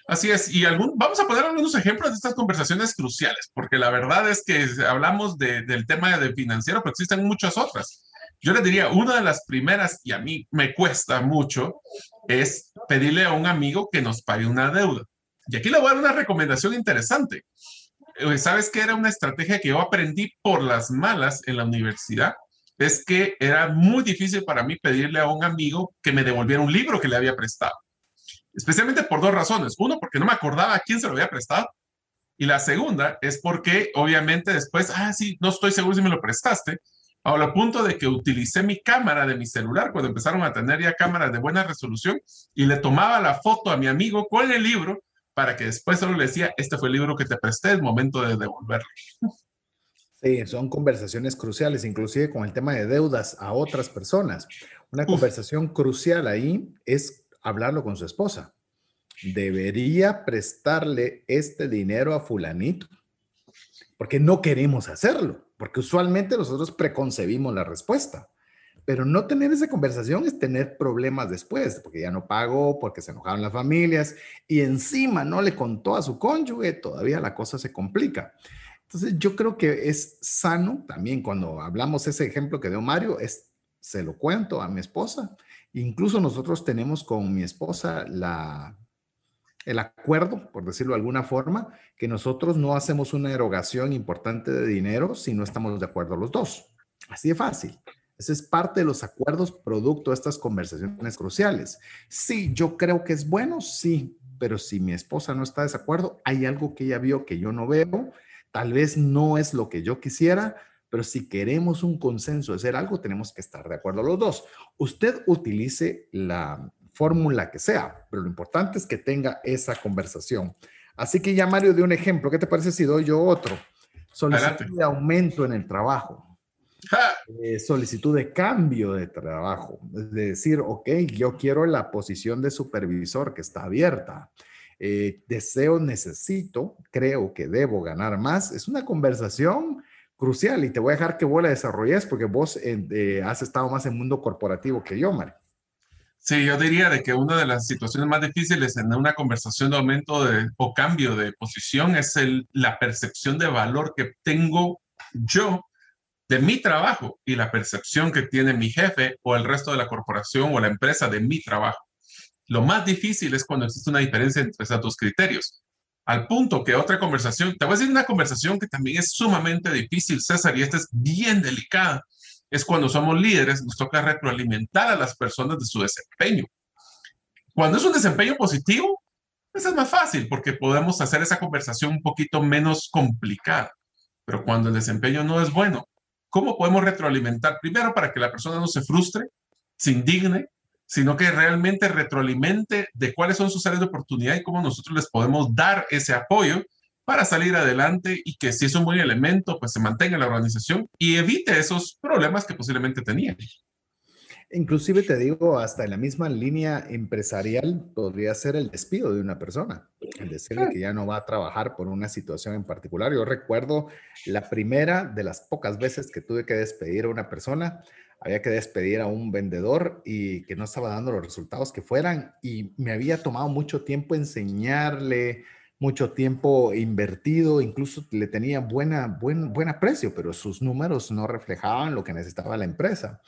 Así es, y algún, vamos a poner algunos ejemplos de estas conversaciones cruciales, porque la verdad es que hablamos del tema de financiero, pero existen muchas otras. Yo les diría, una de las primeras, y a mí me cuesta mucho, es pedirle a un amigo que nos pague una deuda. Y aquí le voy a dar una recomendación interesante. Eh, ¿Sabes qué era una estrategia que yo aprendí por las malas en la universidad? Es que era muy difícil para mí pedirle a un amigo que me devolviera un libro que le había prestado. Especialmente por dos razones. Uno, porque no me acordaba a quién se lo había prestado. Y la segunda es porque obviamente después, ah, sí, no estoy seguro si me lo prestaste. A punto de que utilicé mi cámara de mi celular cuando empezaron a tener ya cámaras de buena resolución y le tomaba la foto a mi amigo con el libro para que después solo le decía, este fue el libro que te presté, es momento de devolverlo. Sí, son conversaciones cruciales, inclusive con el tema de deudas a otras personas. Una conversación crucial ahí es hablarlo con su esposa. Debería prestarle este dinero a fulanito, porque no queremos hacerlo, porque usualmente nosotros preconcebimos la respuesta. Pero no tener esa conversación es tener problemas después, porque ya no pagó, porque se enojaron las familias y encima no le contó a su cónyuge, todavía la cosa se complica. Entonces yo creo que es sano también cuando hablamos ese ejemplo que dio Mario, es se lo cuento a mi esposa. Incluso nosotros tenemos con mi esposa la, el acuerdo, por decirlo de alguna forma, que nosotros no hacemos una erogación importante de dinero si no estamos de acuerdo los dos. Así de fácil. Ese es parte de los acuerdos producto de estas conversaciones cruciales. Sí, yo creo que es bueno, sí, pero si mi esposa no está de acuerdo, hay algo que ella vio que yo no veo, tal vez no es lo que yo quisiera, pero si queremos un consenso de hacer algo, tenemos que estar de acuerdo los dos. Usted utilice la fórmula que sea, pero lo importante es que tenga esa conversación. Así que ya Mario dio un ejemplo. ¿Qué te parece si doy yo otro? Solicitud de aumento en el trabajo. <laughs> Eh, solicitud de cambio de trabajo, es decir, ok, yo quiero la posición de supervisor que está abierta. Eh, deseo, necesito, creo que debo ganar más. Es una conversación crucial y te voy a dejar que vos la desarrolles porque vos eh, has estado más en mundo corporativo que yo, Mario. Sí, yo diría de que una de las situaciones más difíciles en una conversación de aumento de, o cambio de posición es el, la percepción de valor que tengo yo de mi trabajo y la percepción que tiene mi jefe o el resto de la corporación o la empresa de mi trabajo. Lo más difícil es cuando existe una diferencia entre esos dos criterios. Al punto que otra conversación, te voy a decir una conversación que también es sumamente difícil, César, y esta es bien delicada, es cuando somos líderes, nos toca retroalimentar a las personas de su desempeño. Cuando es un desempeño positivo, pues es más fácil porque podemos hacer esa conversación un poquito menos complicada. Pero cuando el desempeño no es bueno, ¿Cómo podemos retroalimentar? Primero, para que la persona no se frustre, se indigne, sino que realmente retroalimente de cuáles son sus áreas de oportunidad y cómo nosotros les podemos dar ese apoyo para salir adelante y que si es un buen elemento, pues se mantenga la organización y evite esos problemas que posiblemente tenían. Inclusive te digo, hasta en la misma línea empresarial podría ser el despido de una persona, el decirle que ya no va a trabajar por una situación en particular. Yo recuerdo la primera de las pocas veces que tuve que despedir a una persona, había que despedir a un vendedor y que no estaba dando los resultados que fueran y me había tomado mucho tiempo enseñarle mucho tiempo invertido, incluso le tenía buena, buen, buen aprecio, pero sus números no reflejaban lo que necesitaba la empresa.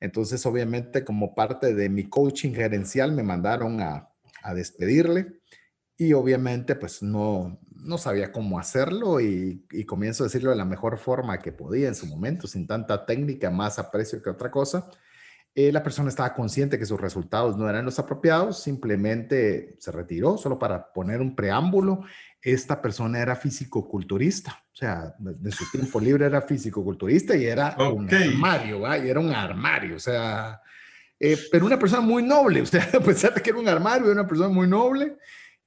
Entonces, obviamente, como parte de mi coaching gerencial, me mandaron a, a despedirle y obviamente, pues no, no sabía cómo hacerlo y, y, comienzo a decirlo de la mejor forma que podía en su momento, sin tanta técnica, más aprecio que otra cosa. Eh, la persona estaba consciente que sus resultados no eran los apropiados, simplemente se retiró, solo para poner un preámbulo. Esta persona era físico-culturista, o sea, de su tiempo libre era físico-culturista y era un armario, y era un armario, o sea, eh, pero una persona muy noble, <laughs> o sea, a pesar de que era un armario, era una persona muy noble.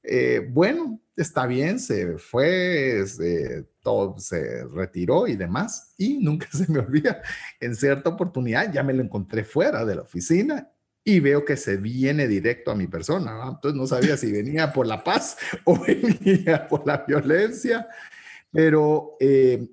Eh, bueno, está bien, se fue, se, todo se retiró y demás. Y nunca <laughs> se me olvida, en cierta oportunidad ya me lo encontré fuera de la oficina y veo que se viene directo a mi persona. Entonces no sabía si venía por la paz <laughs> o venía por la violencia, pero eh,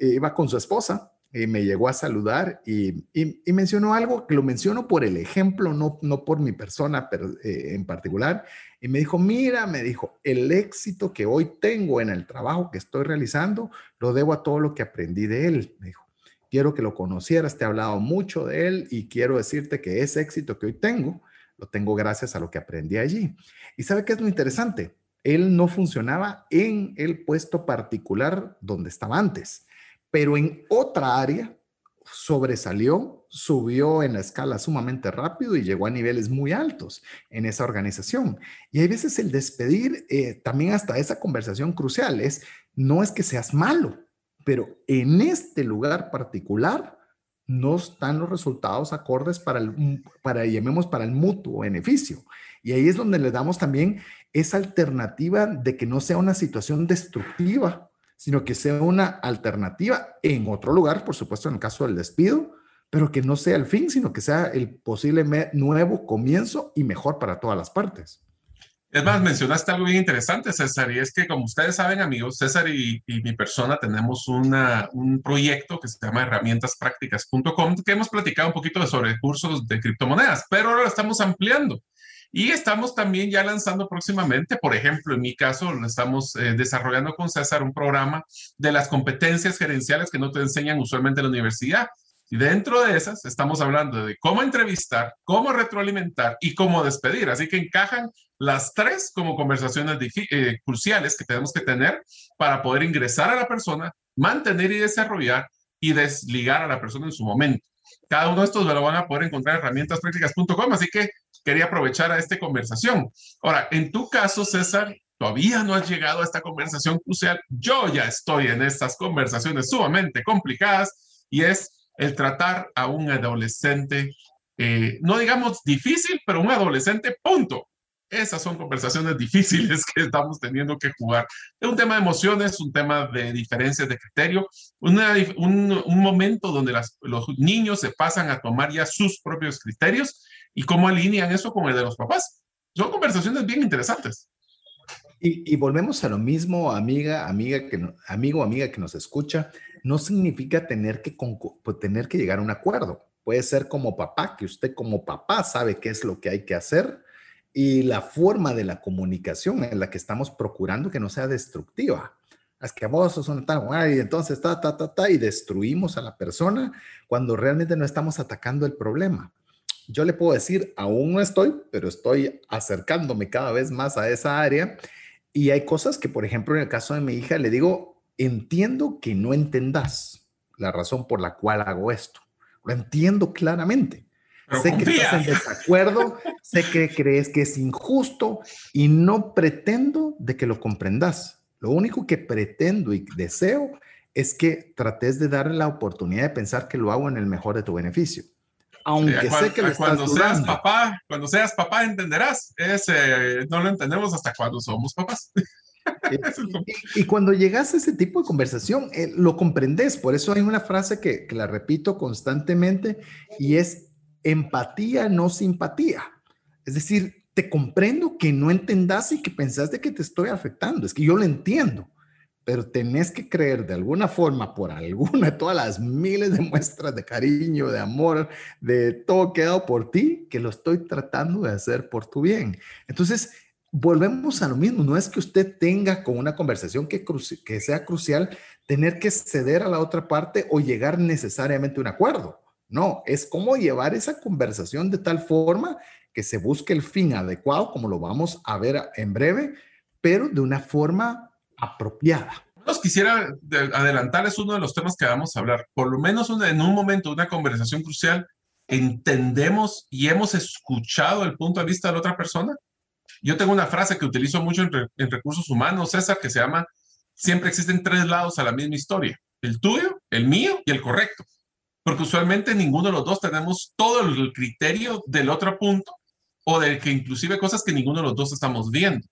iba con su esposa y me llegó a saludar y, y, mencionó algo que lo menciono por el ejemplo, no, no por mi persona pero, eh, en particular. Y me dijo, mira, me dijo, el éxito que hoy tengo en el trabajo que estoy realizando, lo debo a todo lo que aprendí de él. Me dijo, quiero que lo conocieras, te he hablado mucho de él y quiero decirte que ese éxito que hoy tengo, lo tengo gracias a lo que aprendí allí. Y sabe qué es lo interesante? Él no funcionaba en el puesto particular donde estaba antes, pero en otra área sobresalió, subió en la escala sumamente rápido y llegó a niveles muy altos en esa organización. Y hay veces el despedir, eh, también hasta esa conversación crucial, es, no es que seas malo, pero en este lugar particular no están los resultados acordes para el, para, llamemos, para el mutuo beneficio. Y ahí es donde le damos también esa alternativa de que no sea una situación destructiva sino que sea una alternativa en otro lugar, por supuesto, en el caso del despido, pero que no sea el fin, sino que sea el posible nuevo comienzo y mejor para todas las partes. Es más, mencionaste algo bien interesante, César, y es que como ustedes saben, amigos, César y, mi persona tenemos un proyecto que se llama herramientasprácticas.com, que hemos platicado un poquito sobre cursos de criptomonedas, pero ahora lo estamos ampliando. Y estamos también ya lanzando próximamente, por ejemplo, en mi caso, estamos eh, desarrollando con César un programa de las competencias gerenciales que no te enseñan usualmente en la universidad. Y dentro de esas estamos hablando de cómo entrevistar, cómo retroalimentar y cómo despedir. Así que encajan las tres como conversaciones eh, cruciales que tenemos que tener para poder ingresar a la persona, mantener y desarrollar y desligar a la persona en su momento. Cada uno de estos lo van a poder encontrar en herramientasprácticas.com, así que quería aprovechar a esta conversación. Ahora, en tu caso, César, todavía no has llegado a esta conversación crucial. Yo ya estoy en estas conversaciones sumamente complicadas y es el tratar a un adolescente, eh, no digamos difícil, pero un adolescente, punto. Esas son conversaciones <laughs> difíciles que estamos teniendo que jugar. Es un tema de emociones, un tema de diferencias de criterio, un, momento donde los niños se pasan a tomar ya sus propios criterios y cómo alinean eso con el de los papás. Son conversaciones bien interesantes. Y, y volvemos a lo mismo, amiga, amiga que amigo, amiga que nos escucha, no significa tener que, pues, tener que llegar a un acuerdo. Puede ser como papá, que usted como papá sabe qué es lo que hay que hacer y la forma de la comunicación en la que estamos procurando que no sea destructiva. Es que vos son tan, y entonces ta, ta, ta, ta, y destruimos a la persona cuando realmente no estamos atacando el problema yo le puedo decir, aún no estoy, pero estoy acercándome cada vez más a esa área. Y hay cosas que, por ejemplo, en el caso de mi hija, le digo, entiendo que no entendas la razón por la cual hago esto. Lo entiendo claramente. Sé que estás en desacuerdo, sé que crees que es injusto y no pretendo de que lo comprendas. Lo único que pretendo y deseo es que trates de darle la oportunidad de pensar que lo hago en el mejor de tu beneficio aunque sé que cuando seas papá, cuando seas papá entenderás. Ese no lo entendemos hasta cuando somos papás. <laughs> y, cuando llegas a ese tipo de conversación, eh, lo comprendes. Por eso hay una frase que, que, la repito constantemente y es empatía, no simpatía. Es decir, te comprendo que no entendas y que pensaste que te estoy afectando. Es que yo lo entiendo pero tenés que creer de alguna forma, por alguna, de <laughs> todas las miles de muestras de cariño, de amor, de todo que he dado por ti, que lo estoy tratando de hacer por tu bien. Entonces, volvemos a lo mismo. No es que usted tenga con una conversación que, que sea crucial tener que ceder a la otra parte o llegar necesariamente a un acuerdo. No, es cómo llevar esa conversación de tal forma que se busque el fin adecuado, como lo vamos a ver en breve, pero de una forma apropiada. Nos quisiera adelantar, es uno de los temas que vamos a hablar. Por lo menos en un momento, una conversación crucial, entendemos y hemos escuchado el punto de vista de la otra persona. Yo tengo una frase que utilizo mucho en, en recursos humanos, César, que se llama, siempre existen tres lados a la misma historia, el tuyo, el mío y el correcto porque usualmente ninguno de los dos tenemos todo el criterio del otro punto o de que inclusive cosas que ninguno de los dos estamos viendo.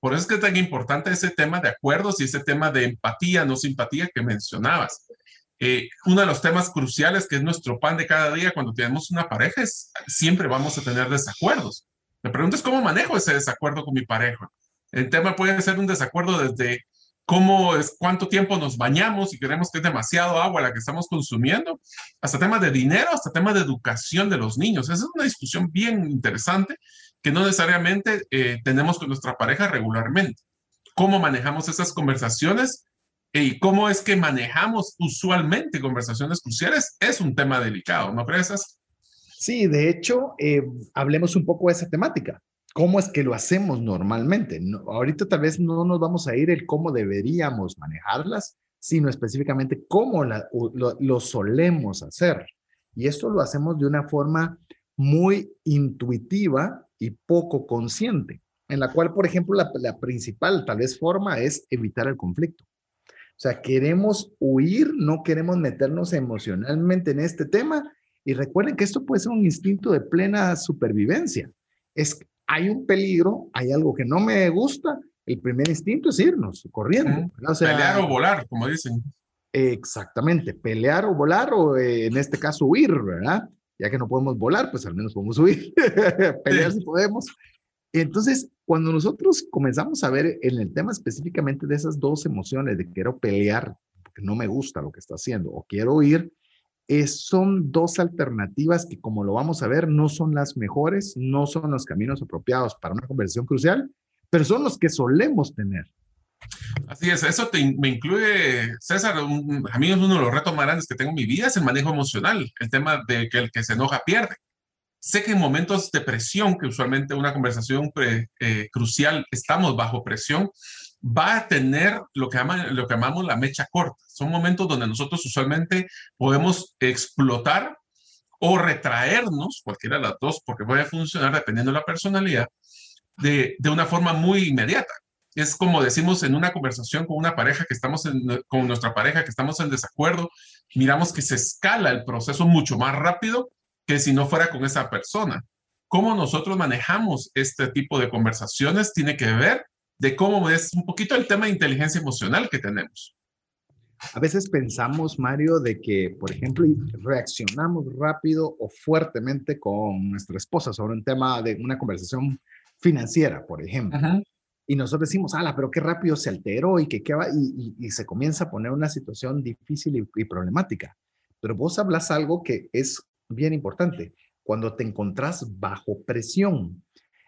Por eso es que es tan importante ese tema de acuerdos y ese tema de empatía, no simpatía que mencionabas. Eh, uno de los temas cruciales que es nuestro pan de cada día cuando tenemos una pareja es siempre vamos a tener desacuerdos. Me preguntas cómo manejo ese desacuerdo con mi pareja. El tema puede ser un desacuerdo desde cómo es, cuánto tiempo nos bañamos y creemos que es demasiado agua la que estamos consumiendo, hasta temas de dinero, hasta temas de educación de los niños. Esa es una discusión bien interesante que no necesariamente eh, tenemos con nuestra pareja regularmente. ¿Cómo manejamos esas conversaciones? Y cómo es que manejamos usualmente conversaciones cruciales es un tema delicado, ¿no crees? Sí, de hecho, eh, hablemos un poco de esa temática cómo es que lo hacemos normalmente. ahorita tal vez no nos vamos a ir el cómo deberíamos manejarlas, sino específicamente cómo lo, solemos hacer. Y esto lo hacemos de una forma muy intuitiva y poco consciente, en la cual, por ejemplo, la, la principal tal vez forma es evitar el conflicto. O sea, queremos huir, no queremos meternos emocionalmente en este tema. Y recuerden que esto puede ser un instinto de plena supervivencia. Es hay un peligro, hay algo que no me gusta, el primer instinto es irnos corriendo. pelear o volar, como dicen. Exactamente, pelear o volar o eh, en este caso huir, ¿verdad? Ya que no podemos volar, pues al menos podemos huir, <laughs> pelear si podemos. Entonces, cuando nosotros comenzamos a ver en el tema específicamente de esas dos emociones, de quiero pelear porque no me gusta lo que está haciendo o quiero huir, son dos alternativas que, como lo vamos a ver, no son las mejores, no son los caminos apropiados para una conversación crucial, pero son los que solemos tener. Así es, eso me incluye, César, a mí es uno de los retos más grandes que tengo en mi vida, es el manejo emocional, el tema de que el que se enoja pierde. Sé que en momentos de presión, que usualmente una conversación eh, crucial, estamos bajo presión, va a tener lo que, lo que llamamos la mecha corta. Son momentos donde nosotros usualmente podemos explotar o retraernos, cualquiera de las dos, porque puede funcionar dependiendo de la personalidad, de, de una forma muy inmediata. Es como decimos en una conversación con una pareja que estamos con nuestra pareja que estamos en desacuerdo, miramos que se escala el proceso mucho más rápido que si no fuera con esa persona. Cómo nosotros manejamos este tipo de conversaciones tiene que ver de cómo es un poquito el tema de inteligencia emocional que tenemos. A veces pensamos, Mario, de que, por ejemplo, reaccionamos rápido o fuertemente con nuestra esposa sobre un tema de una conversación financiera, por ejemplo. Y nosotros decimos, ala, pero qué rápido se alteró y que qué va, y, se comienza a poner una situación difícil y, y problemática. Pero vos hablas algo que es bien importante. Cuando te encontrás bajo presión,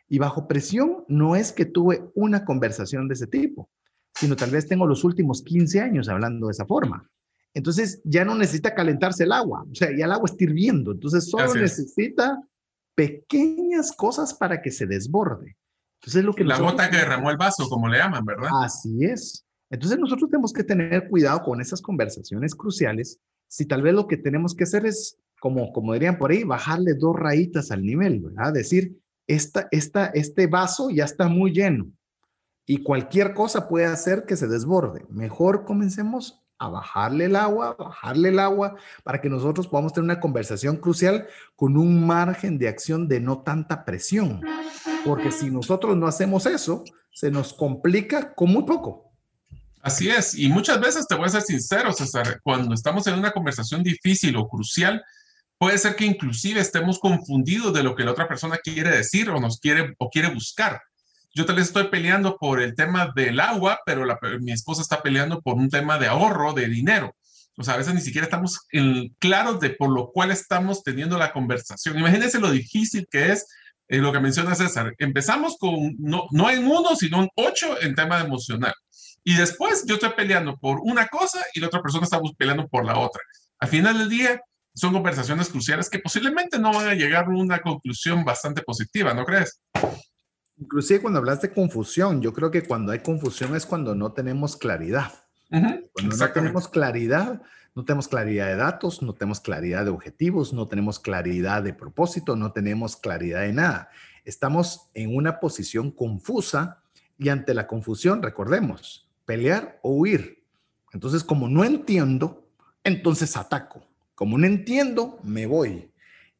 y bajo presión no es que tuve una conversación de ese tipo, sino tal vez tengo los últimos 15 años hablando de esa forma. Entonces ya no necesita calentarse el agua, o sea, ya el agua está hirviendo, entonces solo necesita pequeñas cosas para que se desborde. Entonces lo que la gota que derramó el vaso, como le llaman, ¿verdad? Así es. Entonces nosotros tenemos que tener cuidado con esas conversaciones cruciales. Si tal vez lo que tenemos que hacer es, como, como dirían por ahí, bajarle dos rayitas al nivel, ¿verdad? Decir, esta, esta, este vaso ya está muy lleno y cualquier cosa puede hacer que se desborde. Mejor comencemos a bajarle el agua, bajarle el agua, para que nosotros podamos tener una conversación crucial con un margen de acción de no tanta presión. Porque si nosotros no hacemos eso, se nos complica con muy poco. Así es, y muchas veces te voy a ser sincero, César, cuando estamos en una conversación difícil o crucial, puede ser que inclusive estemos confundidos de lo que la otra persona quiere decir o nos quiere o quiere buscar. Yo tal vez estoy peleando por el tema del agua, pero mi esposa está peleando por un tema de ahorro, de dinero. O sea, a veces ni siquiera estamos claros de por lo cual estamos teniendo la conversación. Imagínense lo difícil que es en lo que menciona César, empezamos con, no, no en uno, sino en ocho en tema emocional. Y después yo estoy peleando por una cosa y la otra persona está peleando por la otra. Al final del día, son conversaciones cruciales que posiblemente no van a llegar a una conclusión bastante positiva, ¿no crees? Inclusive cuando hablas de confusión, yo creo que cuando hay confusión es cuando no tenemos claridad. cuando no tenemos claridad, no tenemos claridad de datos, no tenemos claridad de objetivos, no tenemos claridad de propósito, no tenemos claridad de nada. Estamos en una posición confusa y ante la confusión, recordemos, pelear o huir. Entonces, como no entiendo, entonces ataco. Como no entiendo, me voy.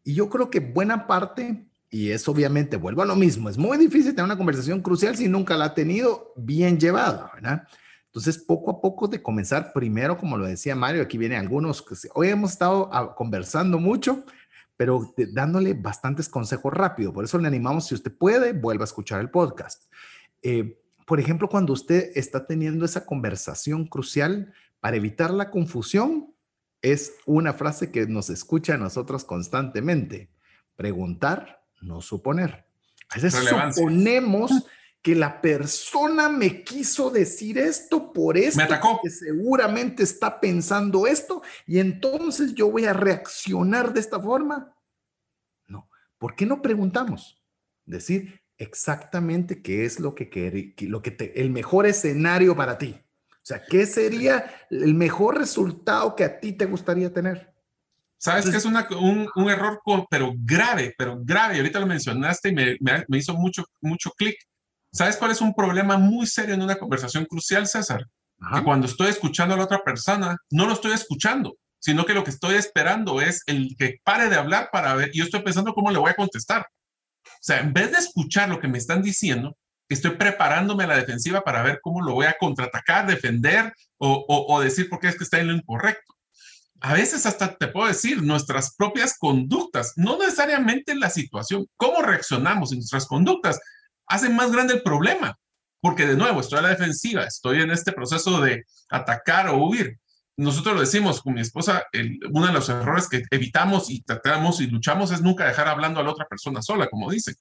Y yo creo que buena parte, y es obviamente, vuelvo a lo mismo, es muy difícil tener una conversación crucial si nunca la ha tenido bien llevada, ¿verdad? Entonces, poco a poco de comenzar, primero, como lo decía Mario, aquí vienen algunos, que hoy hemos estado ah, conversando mucho, pero dándole bastantes consejos rápido. Por eso le animamos, si usted puede, vuelva a escuchar el podcast. Eh, por ejemplo, cuando usted está teniendo esa conversación crucial, para evitar la confusión, es una frase que nos escucha a nosotros constantemente. Preguntar, no suponer. A veces suponemos que la persona me quiso decir esto por esto, me atacó. que seguramente está pensando esto y entonces yo voy a reaccionar de esta forma. No, ¿por qué no preguntamos? Decir exactamente qué es lo que, lo que te, el mejor escenario para ti. O sea, ¿qué sería el mejor resultado que a ti te gustaría tener? Sabes que es un, un, error, pero grave, pero grave. Ahorita lo mencionaste y me, me, hizo mucho, mucho clic. ¿Sabes cuál es un problema muy serio en una conversación crucial, César? Que cuando estoy escuchando a la otra persona, no lo estoy escuchando, sino que lo que estoy esperando es el que pare de hablar para ver, y yo estoy pensando cómo le voy a contestar. O sea, en vez de escuchar lo que me están diciendo, estoy preparándome a la defensiva para ver cómo lo voy a contraatacar, defender o, decir por qué es que está en lo incorrecto. A veces hasta te puedo decir nuestras propias conductas, no necesariamente la situación, cómo reaccionamos en nuestras conductas, hacen más grande el problema, porque de nuevo estoy a la defensiva, estoy en este proceso de atacar o huir. Nosotros lo decimos con mi esposa, uno de los errores que evitamos y tratamos y luchamos es nunca dejar hablando a la otra persona sola, como dicen.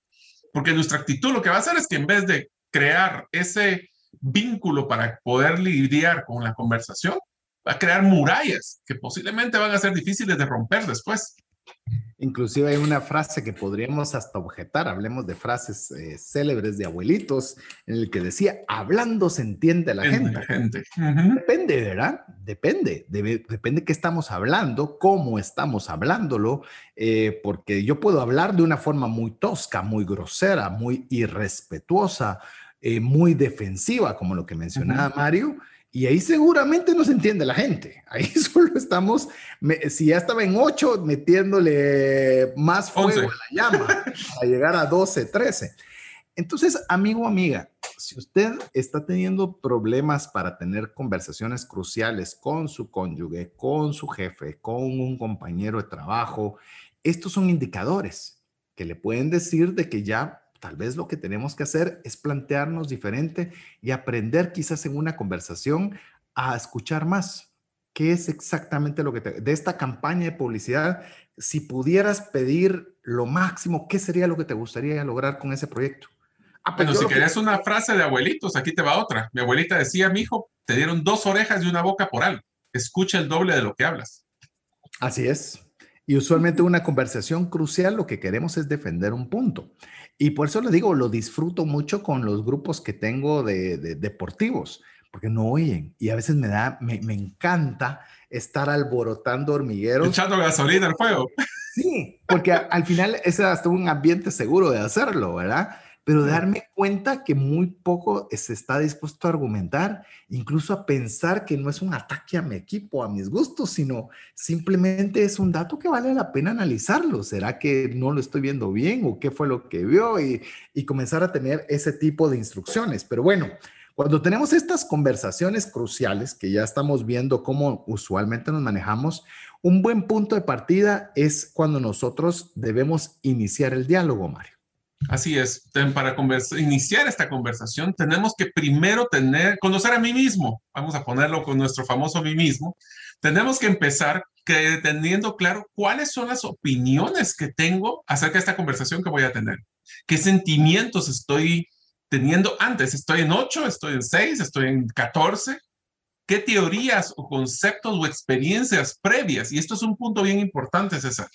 Porque nuestra actitud lo que va a hacer es que en vez de crear ese vínculo para poder lidiar con la conversación, va a crear murallas que posiblemente van a ser difíciles de romper después. Inclusive hay una frase que podríamos hasta objetar, hablemos de frases eh, célebres de abuelitos, en el que decía, hablando se entiende la gente. Depende, ¿verdad? Depende, debe, depende qué estamos hablando, cómo estamos hablándolo, eh, porque yo puedo hablar de una forma muy tosca, muy grosera, muy irrespetuosa, eh, muy defensiva, como lo que mencionaba Mario, y ahí seguramente no se entiende la gente. <laughs> Ahí solo estamos, si ya estaba en 8, metiéndole más fuego a la llama a llegar a 12, 13. Entonces, amigo, amiga, si usted está teniendo problemas para tener conversaciones cruciales con su cónyuge, con su jefe, con un compañero de trabajo, estos son indicadores que le pueden decir de que ya Tal vez lo que tenemos que hacer es plantearnos diferente y aprender quizás en una conversación a escuchar más. ¿Qué es exactamente lo que te... De esta campaña de publicidad, si pudieras pedir lo máximo, ¿qué sería lo que te gustaría lograr con ese proyecto? Ah, pues bueno, si querías una frase de abuelitos, aquí te va otra. Mi abuelita decía, mi hijo, te dieron dos orejas y una boca por algo. Escucha el doble de lo que hablas. Así es. Y usualmente una conversación crucial lo que queremos es defender un punto. Y por eso les digo, lo disfruto mucho con los grupos que tengo de, deportivos, porque no oyen. Y a veces me da, me, me encanta estar alborotando hormigueros. Echando gasolina al fuego. Sí, porque al final es hasta un ambiente seguro de hacerlo, ¿verdad? Pero darme cuenta que muy poco se está dispuesto a argumentar, incluso a pensar que no es un ataque a mi equipo, a mis gustos, sino simplemente es un dato que vale la pena analizarlo. ¿Será que no lo estoy viendo bien o qué fue lo que vio? Y, y comenzar a tener ese tipo de instrucciones. Pero bueno, cuando tenemos estas conversaciones cruciales, que ya estamos viendo cómo usualmente nos manejamos, un buen punto de partida es cuando nosotros debemos iniciar el diálogo, Mario. Así es, para iniciar esta conversación tenemos que primero tener, conocer a mí mismo, vamos a ponerlo con nuestro famoso mí mismo, tenemos que empezar que, teniendo claro cuáles son las opiniones que tengo acerca de esta conversación que voy a tener. ¿Qué sentimientos estoy teniendo antes? ¿Estoy en 8? ¿Estoy en 6? ¿Estoy en 14? ¿Qué teorías o conceptos o experiencias previas? Y esto es un punto bien importante, César,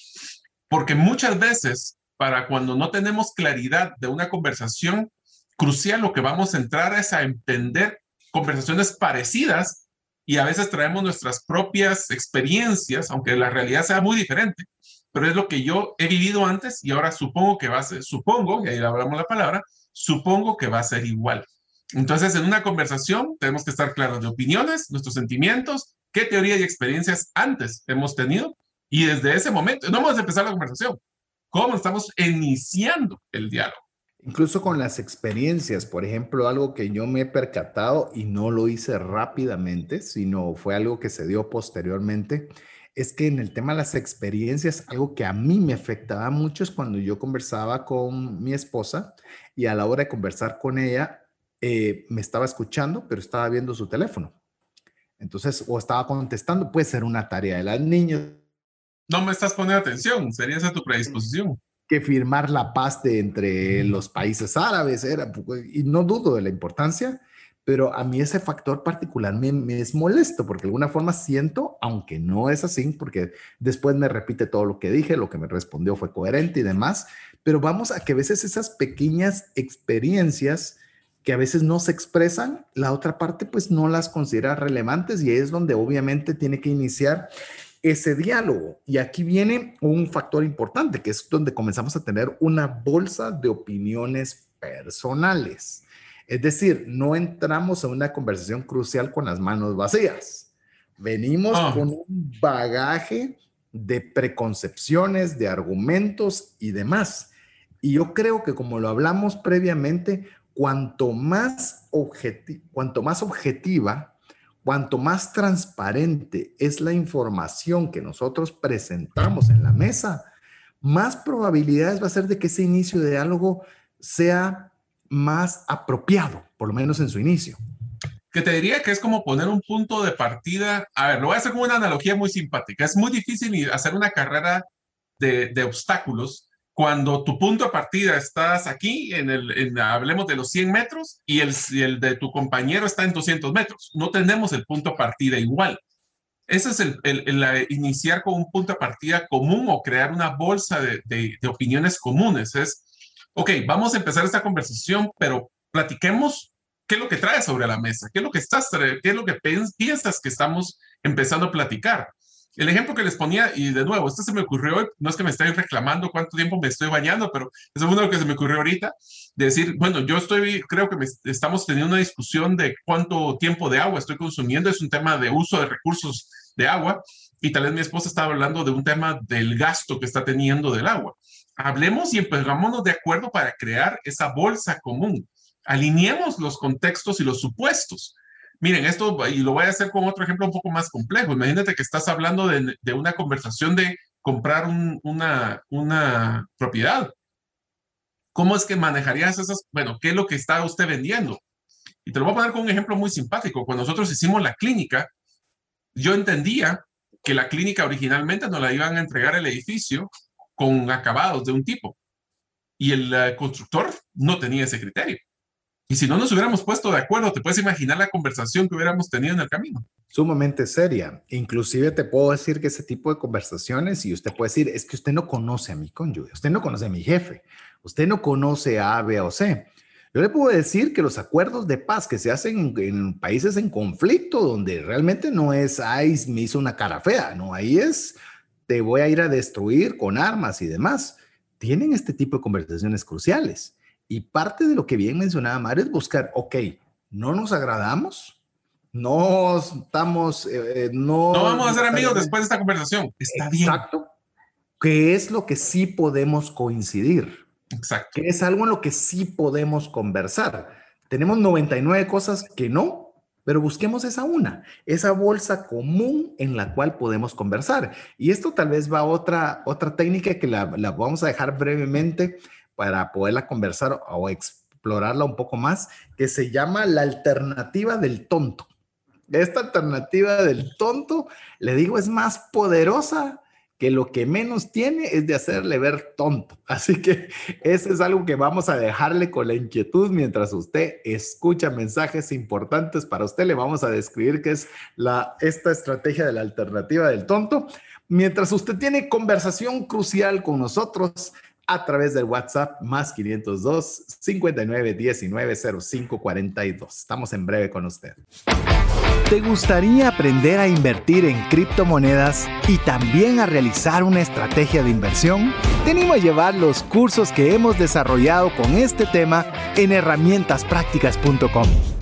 porque muchas veces, para cuando no tenemos claridad de una conversación, crucial lo que vamos a entrar es a entender conversaciones parecidas y a veces traemos nuestras propias experiencias, aunque la realidad sea muy diferente, pero es lo que yo he vivido antes y ahora supongo que va a ser, supongo, y ahí hablamos la palabra, supongo que va a ser igual. Entonces, en una conversación tenemos que estar claros de opiniones, nuestros sentimientos, qué teoría y experiencias antes hemos tenido y desde ese momento, no vamos a empezar la conversación, cómo estamos iniciando el diálogo. Incluso con las experiencias, por ejemplo, algo que yo me he percatado y no lo hice rápidamente, sino fue algo que se dio posteriormente, es que en el tema de las experiencias, algo que a mí me afectaba mucho es cuando yo conversaba con mi esposa y a la hora de conversar con ella, eh, me estaba escuchando, pero estaba viendo su teléfono. Entonces, o estaba contestando, puede ser una tarea de las niñas. No me estás poniendo atención, sería esa tu predisposición. Que firmar la paz de entre los países árabes era, y no dudo de la importancia, pero a mí ese factor particular me, es molesto porque de alguna forma siento, aunque no es así, porque después me repite todo lo que dije, lo que me respondió fue coherente y demás, pero vamos a que a veces esas pequeñas experiencias que a veces no se expresan, la otra parte pues no las considera relevantes y es donde obviamente tiene que iniciar ese diálogo. Y aquí viene un factor importante, que es donde comenzamos a tener una bolsa de opiniones personales. Es decir, no entramos a una conversación crucial con las manos vacías. Venimos ah. con un bagaje de preconcepciones, de argumentos y demás. Y yo creo que como lo hablamos previamente, cuanto más, cuanto más objetiva, cuanto más transparente es la información que nosotros presentamos en la mesa, más probabilidades va a ser de que ese inicio de diálogo sea más apropiado, por lo menos en su inicio. Que te diría que es como poner un punto de partida. A ver, lo voy a hacer como una analogía muy simpática. Es muy difícil hacer una carrera de, obstáculos cuando tu punto de partida estás aquí, en el, hablemos de los 100 metros, y el, el de tu compañero está en 200 metros. No tenemos el punto de partida igual. Ese es el, el, iniciar con un punto de partida común o crear una bolsa de, de, de opiniones comunes. Es ok, vamos a empezar esta conversación, pero platiquemos qué es lo que traes sobre la mesa, qué es lo que estás, qué es lo que piensas que estamos empezando a platicar. El ejemplo que les ponía, y de nuevo, esto se me ocurrió hoy, no es que me esté reclamando cuánto tiempo me estoy bañando, pero es uno de lo que se me ocurrió ahorita, de decir, bueno, yo estoy, creo que estamos teniendo una discusión de cuánto tiempo de agua estoy consumiendo, es un tema de uso de recursos de agua, y tal vez mi esposa estaba hablando de un tema del gasto que está teniendo del agua hablemos y pongámonos de acuerdo para crear esa bolsa común. Alineemos los contextos y los supuestos. Miren, esto, y lo voy a hacer con otro ejemplo un poco más complejo. Imagínate que estás hablando de, una conversación de comprar una, una propiedad. ¿Cómo es que manejarías esas? Bueno, ¿qué es lo que está usted vendiendo? Y te lo voy a poner con un ejemplo muy simpático. Cuando nosotros hicimos la clínica, yo entendía que la clínica originalmente nos la iban a entregar el edificio con acabados de un tipo. Y el eh, constructor no tenía ese criterio. Y si no nos hubiéramos puesto de acuerdo, te puedes imaginar la conversación que hubiéramos tenido en el camino. Sumamente seria. Inclusive te puedo decir que ese tipo de conversaciones, y usted puede decir, es que usted no conoce a mi cónyuge, usted no conoce a mi jefe, usted no conoce a A, B o C. Yo le puedo decir que los acuerdos de paz que se hacen en, en países en conflicto, donde realmente no es, ay, me hizo una cara fea, no, ahí es, te voy a ir a destruir con armas y demás. Tienen este tipo de conversaciones cruciales. Y parte de lo que bien mencionaba Mario es buscar, ok, no nos agradamos, no estamos, eh, no... No vamos a ser amigos después de esta conversación. Está bien. Exacto. ¿Qué es lo que sí podemos coincidir? Exacto. ¿Qué es algo en lo que sí podemos conversar? Tenemos 99 cosas que no, pero busquemos esa una, esa bolsa común en la cual podemos conversar. Y esto tal vez va a otra, otra técnica que la, la vamos a dejar brevemente para poderla conversar o explorarla un poco más, que se llama la alternativa del tonto. Esta alternativa del tonto, le digo, es más poderosa que lo que menos tiene es de hacerle ver tonto. <laughs> Así que eso es algo que vamos a dejarle con la inquietud mientras usted escucha mensajes importantes para usted. Le vamos a describir qué es la, esta estrategia de la alternativa del tonto. Mientras usted tiene conversación crucial con nosotros, a través del WhatsApp más 502 59 19 05 42. Estamos en breve con usted. ¿Te gustaría aprender a invertir en criptomonedas y también a realizar una estrategia de inversión? Te animo a llevar los cursos que hemos desarrollado con este tema en herramientasprácticas.com.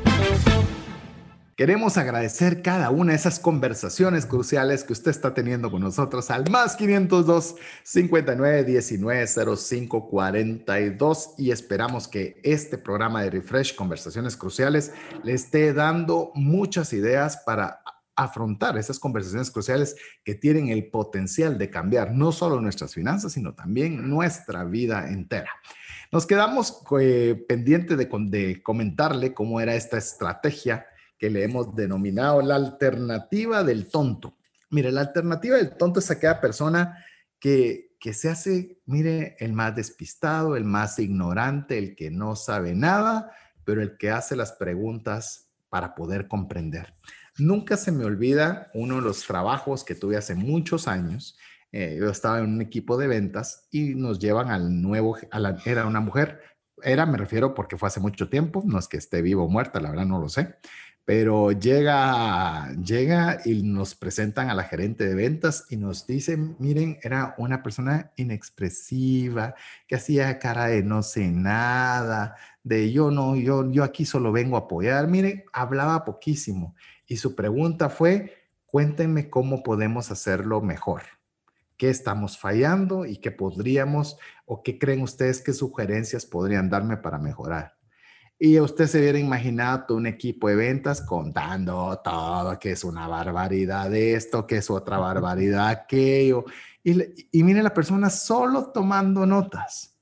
Queremos agradecer cada una de esas conversaciones cruciales que usted está teniendo con nosotros al más 502 59 19 05 42 y esperamos que este programa de Refresh Conversaciones Cruciales le esté dando muchas ideas para afrontar esas conversaciones cruciales que tienen el potencial de cambiar no solo nuestras finanzas, sino también nuestra vida entera. Nos quedamos eh, pendientes de, de comentarle cómo era esta estrategia que le hemos denominado la alternativa del tonto. Mire, la alternativa del tonto es aquella persona que, que se hace, mire, el más despistado, el más ignorante, el que no sabe nada, pero el que hace las preguntas para poder comprender. Nunca se me olvida uno de los trabajos que tuve hace muchos años. Eh, yo estaba en un equipo de ventas y nos llevan al nuevo, a la, era una mujer, era, me refiero porque fue hace mucho tiempo, no es que esté vivo o muerta, la verdad no lo sé, pero llega, llega y nos presentan a la gerente de ventas y nos dicen, miren, era una persona inexpresiva, que hacía cara de no sé nada, de yo no, yo, yo aquí solo vengo a apoyar. Miren, hablaba poquísimo y su pregunta fue, cuéntenme cómo podemos hacerlo mejor. ¿Qué estamos fallando y qué podríamos o qué creen ustedes que sugerencias podrían darme para mejorar? Y usted se hubiera imaginado un equipo de ventas contando todo, que es una barbaridad esto, que es otra barbaridad aquello. Y, y mire la persona solo tomando notas.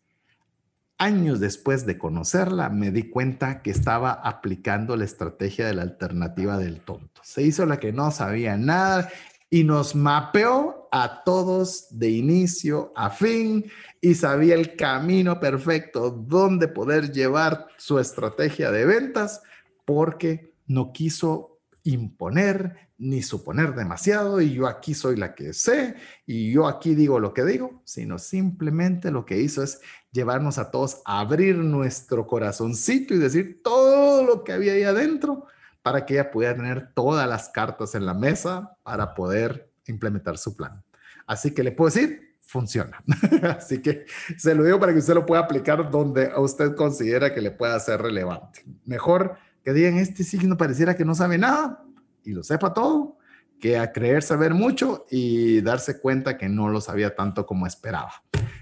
Años después de conocerla, me di cuenta que estaba aplicando la estrategia de la alternativa del tonto. Se hizo la que no sabía nada y nos mapeó a todos de inicio a fin y sabía el camino perfecto donde poder llevar su estrategia de ventas porque no quiso imponer ni suponer demasiado y yo aquí soy la que sé y yo aquí digo lo que digo, sino simplemente lo que hizo es llevarnos a todos a abrir nuestro corazoncito y decir todo lo que había ahí adentro para que ella pudiera tener todas las cartas en la mesa para poder implementar su plan. Así que le puedo decir, funciona. <laughs> Así que se lo digo para que usted lo pueda aplicar donde usted considera que le pueda ser relevante. Mejor que digan, este signo pareciera que no sabe nada y lo sepa todo, que a creer saber mucho y darse cuenta que no lo sabía tanto como esperaba.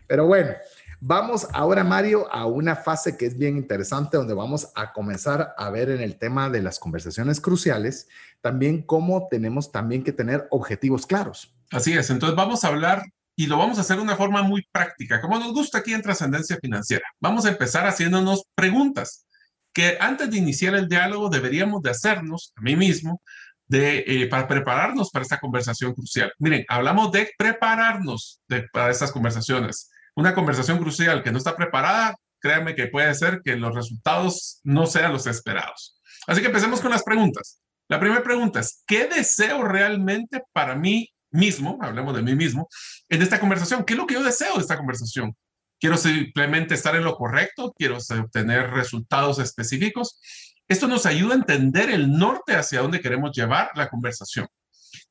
Pero bueno, Vamos ahora, Mario, a una fase que es bien interesante, donde vamos a comenzar a ver en el tema de las conversaciones cruciales, también cómo tenemos también que tener objetivos claros. Así es, entonces vamos a hablar y lo vamos a hacer de una forma muy práctica, como nos gusta aquí en Trascendencia Financiera. Vamos a empezar haciéndonos preguntas que antes de iniciar el diálogo deberíamos de hacernos a mí mismo de, eh, para prepararnos para esta conversación crucial. Miren, hablamos de prepararnos para estas conversaciones una conversación crucial que no está preparada, créanme que puede ser que los resultados no sean los esperados. Así que empecemos con las preguntas. La primera pregunta es, ¿qué deseo realmente para mí mismo, hablemos de mí mismo, en esta conversación? ¿Qué es lo que yo deseo de esta conversación? ¿Quiero simplemente estar en lo correcto? ¿Quiero obtener resultados específicos? Esto nos ayuda a entender el norte hacia dónde queremos llevar la conversación.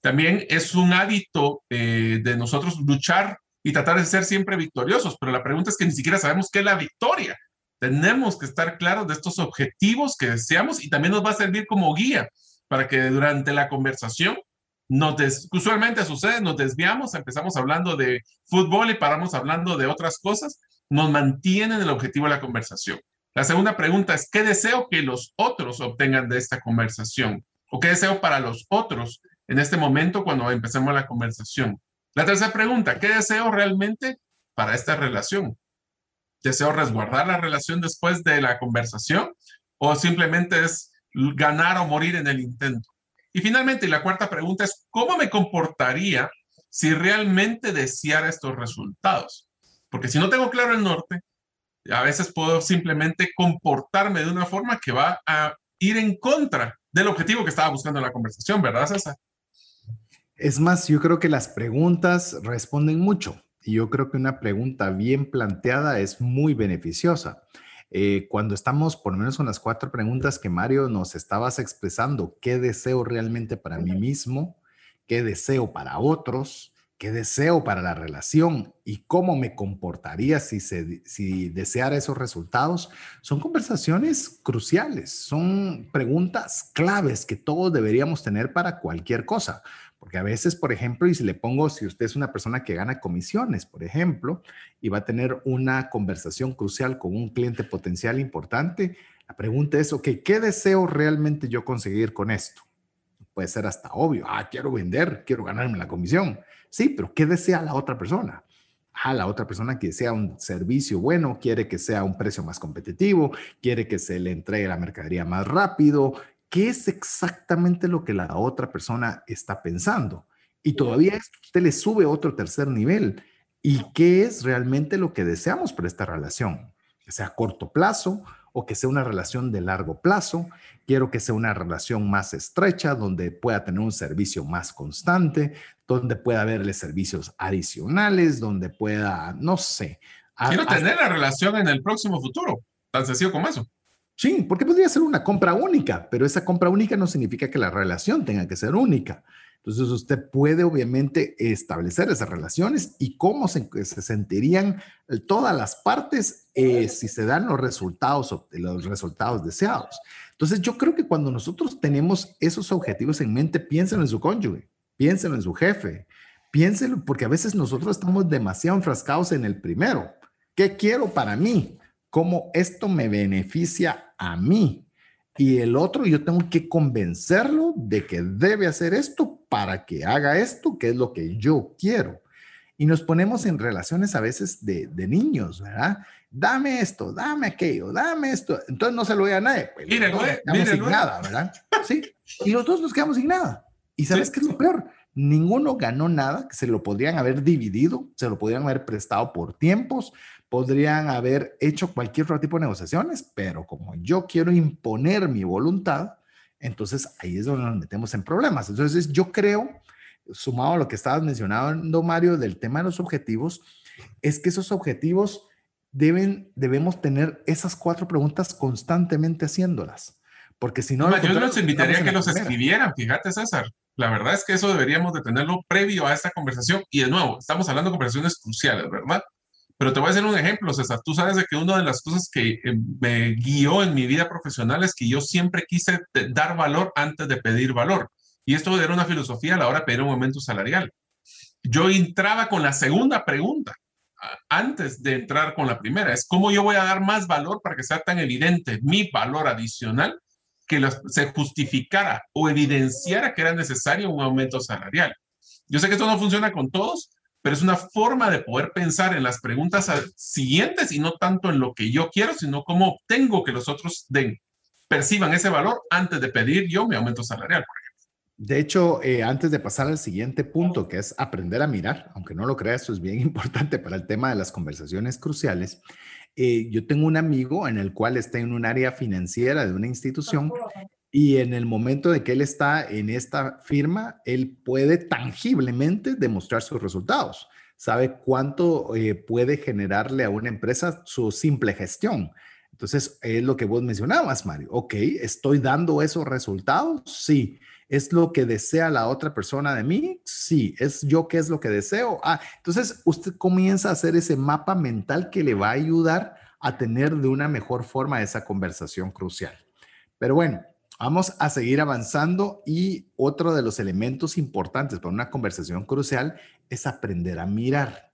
También es un hábito eh, de nosotros luchar y tratar de ser siempre victoriosos, pero la pregunta es que ni siquiera sabemos qué es la victoria. Tenemos que estar claros de estos objetivos que deseamos y también nos va a servir como guía para que durante la conversación nos usualmente sucede, nos desviamos, empezamos hablando de fútbol y paramos hablando de otras cosas, nos mantienen el objetivo de la conversación. La segunda pregunta es, ¿qué deseo que los otros obtengan de esta conversación? ¿O qué deseo para los otros en este momento cuando empecemos la conversación? La tercera pregunta, ¿qué deseo realmente para esta relación? ¿Deseo resguardar la relación después de la conversación? ¿O simplemente es ganar o morir en el intento? Y finalmente, la cuarta pregunta es, ¿cómo me comportaría si realmente deseara estos resultados? Porque si no tengo claro el norte, a veces puedo simplemente comportarme de una forma que va a ir en contra del objetivo que estaba buscando en la conversación, ¿verdad, César? Es más, yo creo que las preguntas responden mucho y yo creo que una pregunta bien planteada es muy beneficiosa. Eh, cuando estamos, por lo menos con las cuatro preguntas que Mario nos estabas expresando, ¿qué deseo realmente para mí mismo? ¿Qué deseo para otros? ¿Qué deseo para la relación? ¿Y cómo me comportaría si, si deseara esos resultados? Son conversaciones cruciales, son preguntas claves que todos deberíamos tener para cualquier cosa. Porque a veces, por ejemplo, y si le pongo, si usted es una persona que gana comisiones, por ejemplo, y va a tener una conversación crucial con un cliente potencial importante, la pregunta es, ok, ¿qué deseo realmente yo conseguir con esto? Puede ser hasta obvio, ah, quiero vender, quiero ganarme la comisión. Sí, pero ¿qué desea la otra persona? Ah, la otra persona que desea un servicio bueno, quiere que sea un precio más competitivo, quiere que se le entregue la mercadería más rápido, qué es exactamente lo que la otra persona está pensando. Y todavía usted le sube otro tercer nivel. ¿Y qué es realmente lo que deseamos para esta relación? Que sea a corto plazo o que sea una relación de largo plazo. Quiero que sea una relación más estrecha, donde pueda tener un servicio más constante, donde pueda haberle servicios adicionales, donde pueda, no sé. Quiero tener la relación en el próximo futuro, tan sencillo como eso. Sí, porque podría ser una compra única, pero esa compra única no significa que la relación tenga que ser única. Entonces usted puede obviamente establecer esas relaciones y cómo se, sentirían todas las partes eh, si se dan los resultados, los resultados deseados. Entonces yo creo que cuando nosotros tenemos esos objetivos en mente, piénsenlo en su cónyuge, piénsenlo en su jefe, piénsenlo porque a veces nosotros estamos demasiado enfrascados en el primero. ¿Qué quiero para mí? Cómo esto me beneficia a mí. Y el otro, yo tengo que convencerlo de que debe hacer esto para que haga esto, que es lo que yo quiero. Y nos ponemos en relaciones a veces de, niños, ¿verdad? Dame esto, dame aquello, dame esto. Entonces no se lo voy a nadie. Pues, nos quedamos sin nada, ¿verdad? Sí. Y los dos nos quedamos sin nada. ¿Y sabes qué es lo peor? Ninguno ganó nada, que se lo podrían haber dividido, se lo podrían haber prestado por tiempos, podrían haber hecho cualquier otro tipo de negociaciones, pero como yo quiero imponer mi voluntad, entonces ahí es donde nos metemos en problemas. Entonces yo creo, sumado a lo que estabas mencionando, Mario, del tema de los objetivos, es que esos objetivos deben, debemos tener esas cuatro preguntas constantemente haciéndolas. Porque si no... yo los invitaría a que los escribieran, fíjate César. La verdad es que eso deberíamos de tenerlo previo a esta conversación. Y de nuevo, estamos hablando de conversaciones cruciales, ¿verdad? Pero te voy a hacer un ejemplo, César. Tú sabes de que una de las cosas que eh, me guió en mi vida profesional es que yo siempre quise dar valor antes de pedir valor. Y esto era una filosofía a la hora de pedir un aumento salarial. Yo entraba con la segunda pregunta antes de entrar con la primera. Es cómo yo voy a dar más valor para que sea tan evidente mi valor adicional que se justificara o evidenciara que era necesario un aumento salarial. Yo sé que esto no funciona con todos, pero es una forma de poder pensar en las preguntas siguientes y no tanto en lo que yo quiero, sino cómo obtengo que los otros den, perciban ese valor antes de pedir yo mi aumento salarial, por ejemplo. De hecho, eh, antes de pasar al siguiente punto, que es aprender a mirar, aunque no lo creas, eso es bien <laughs> importante para el tema de las conversaciones cruciales. Eh, yo tengo un amigo en el cual está en un área financiera de una institución y en el momento de que él está en esta firma, él puede tangiblemente demostrar sus resultados. Sabe cuánto eh, puede generarle a una empresa su simple gestión. Entonces, es lo que vos mencionabas, Mario. Ok, ¿estoy dando esos resultados? Sí. ¿Es lo que desea la otra persona de mí? Sí. ¿Es yo qué es lo que deseo? Ah, entonces usted comienza a hacer ese mapa mental que le va a ayudar a tener de una mejor forma esa conversación crucial. Pero bueno, Vamos a seguir avanzando y otro de los elementos importantes para una conversación crucial es aprender a mirar.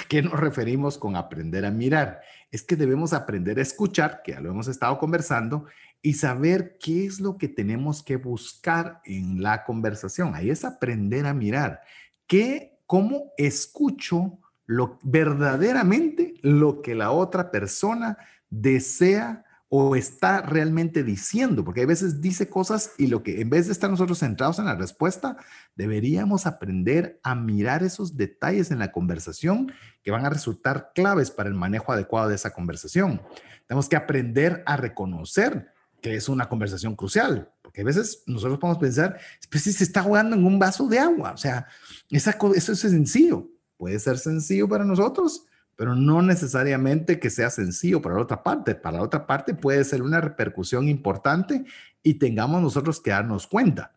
¿A qué nos referimos con aprender a mirar? Es que debemos aprender a escuchar, que ya lo hemos estado conversando, y saber qué es lo que tenemos que buscar en la conversación. Ahí es aprender a mirar. ¿Qué, ¿Cómo escucho lo, verdaderamente lo que la otra persona desea o está realmente diciendo, porque a veces dice cosas y lo que en vez de estar nosotros centrados en la respuesta, deberíamos aprender a mirar esos detalles en la conversación que van a resultar claves para el manejo adecuado de esa conversación. Tenemos que aprender a reconocer que es una conversación crucial, porque a veces nosotros podemos pensar, pues si se está jugando en un vaso de agua, o sea, esa, eso es sencillo, puede ser sencillo para nosotros, pero no necesariamente que sea sencillo para la otra parte. Para la otra parte puede ser una repercusión importante y tengamos nosotros que darnos cuenta.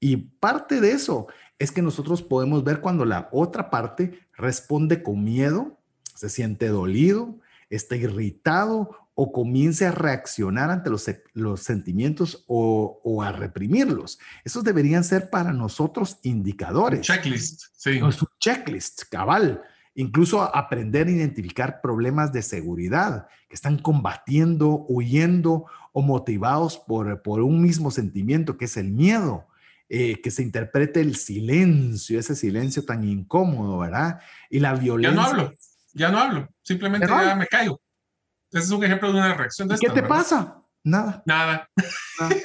Y parte de eso es que nosotros podemos ver cuando la otra parte responde con miedo, se siente dolido, está irritado o comience a reaccionar ante los, los sentimientos o, o, a reprimirlos. Esos deberían ser para nosotros indicadores. Checklist, sí. Es un checklist, cabal incluso aprender a identificar problemas de seguridad que están combatiendo, huyendo o motivados por, por un mismo sentimiento que es el miedo. Eh, que se interprete el silencio, ese silencio tan incómodo, ¿verdad? Y la violencia. Ya no hablo, ya no hablo, simplemente ya me caigo. Ese es un ejemplo de una reacción de ¿Qué te pasa? Nada. Nada. Nada.